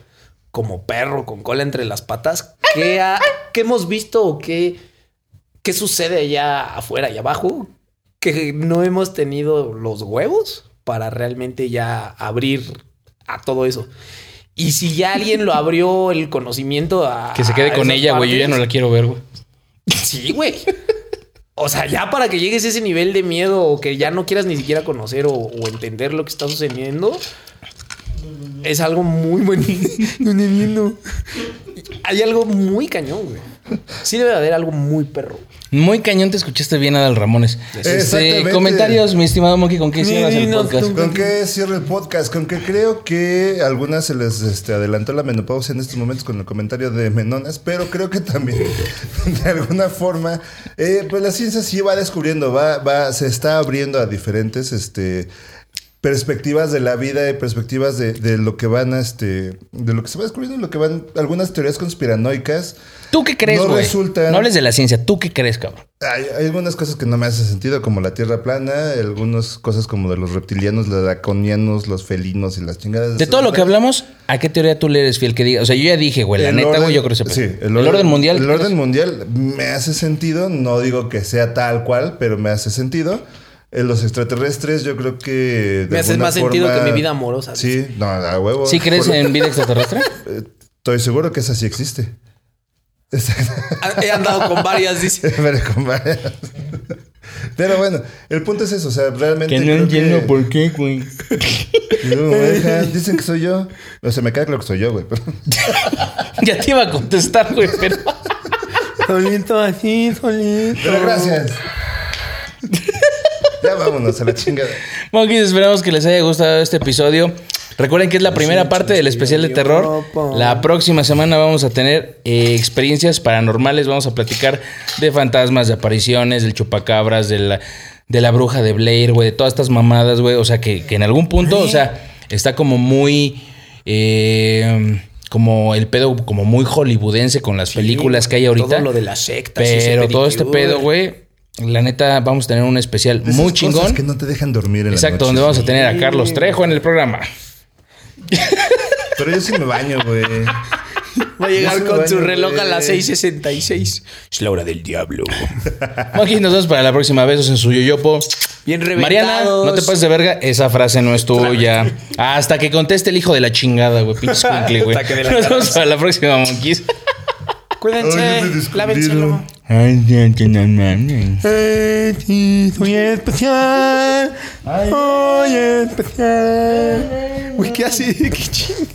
como perro con cola entre las patas, ¿qué, ha- qué hemos visto o qué, qué sucede allá afuera, allá abajo? Que no hemos tenido los huevos para realmente ya abrir a todo eso. Y si ya alguien lo abrió el conocimiento a. Que se quede con ella, güey. Yo ya no la quiero ver, güey. Sí, güey. O sea, ya para que llegues a ese nivel de miedo o que ya no quieras ni siquiera conocer o, o entender lo que está sucediendo, es algo muy entiendo. Hay algo muy cañón, güey. Sí debe de haber algo muy perro. Muy cañón te escuchaste bien, Adal Ramones. Este, comentarios, mi estimado Monkey, ¿con qué cierras el podcast? ¿Con qué cierro el podcast? Con que creo que a algunas se les este, adelantó la menopausia en estos momentos con el comentario de Menonas, pero creo que también de alguna forma, eh, pues la ciencia sí va descubriendo, va, va, se está abriendo a diferentes este, perspectivas de la vida y perspectivas de, de lo que van a este, de lo que se va descubriendo, lo que van, algunas teorías conspiranoicas. ¿Tú qué crees, No güey? resultan- No hables de la ciencia. ¿Tú qué crees, cabrón? Hay, hay algunas cosas que no me hacen sentido, como la tierra plana, algunas cosas como de los reptilianos, los draconianos, los felinos y las chingadas. De todo lo que hablamos, ¿a qué teoría tú le eres fiel que diga? O sea, yo ya dije, güey, la El neta, güey, yo creo que se Sí, el, orden, mundial. El orden mundial me hace sentido. No digo que sea tal cual, pero me hace sentido. En los extraterrestres, yo creo que. de Me hace más sentido que mi vida amorosa. Sí, no, a huevo. ¿Sí crees Por- en vida extraterrestre? Eh, Estoy seguro que esa sí existe. He andado con varias, dice. Pero con varias. Pero bueno, el punto es eso. O sea, realmente. que no entiendo que- por qué, güey. No, deja, Dicen que soy yo. O sea, me queda claro que soy yo, güey. pero- ya te iba a contestar, güey, pero... Solito así, solito. Pero gracias. Ya vámonos a la chingada. Monkeys, esperamos que les haya gustado este episodio. Recuerden que es la primera parte del especial de terror. La próxima semana vamos a tener eh, experiencias paranormales. Vamos a platicar de fantasmas, de apariciones, del chupacabras, de la, de la bruja de Blair, güey, de todas estas mamadas, güey. O sea, que, que en algún punto, o sea, está como muy. eh, como el pedo, como muy hollywoodense con las películas que hay ahorita. Todo lo de las sectas. y ese Pero todo este pedo, güey. La neta, vamos a tener un especial esas muy cosas chingón. que no te dejan dormir en la Exacto, noche. donde vamos a tener a Carlos Trejo en el programa. Pero yo sí me baño, güey. Va a llegar con su reloj a las güey. 6:66. Es la hora del diablo. Aquí nos vemos para la próxima. Besos en su yoyopo. Bien reventados. Mariana, no te pases de verga. Esa frase no es tuya. Hasta que conteste el hijo de la chingada, güey. Pinche escuincle, güey. Hasta que de la Nos vemos para la próxima, monkeys. Cuídense. Ay, Андиан тинамэн. Э ти сует пахян. Ой, пахян. Уй, кэсэ кичин.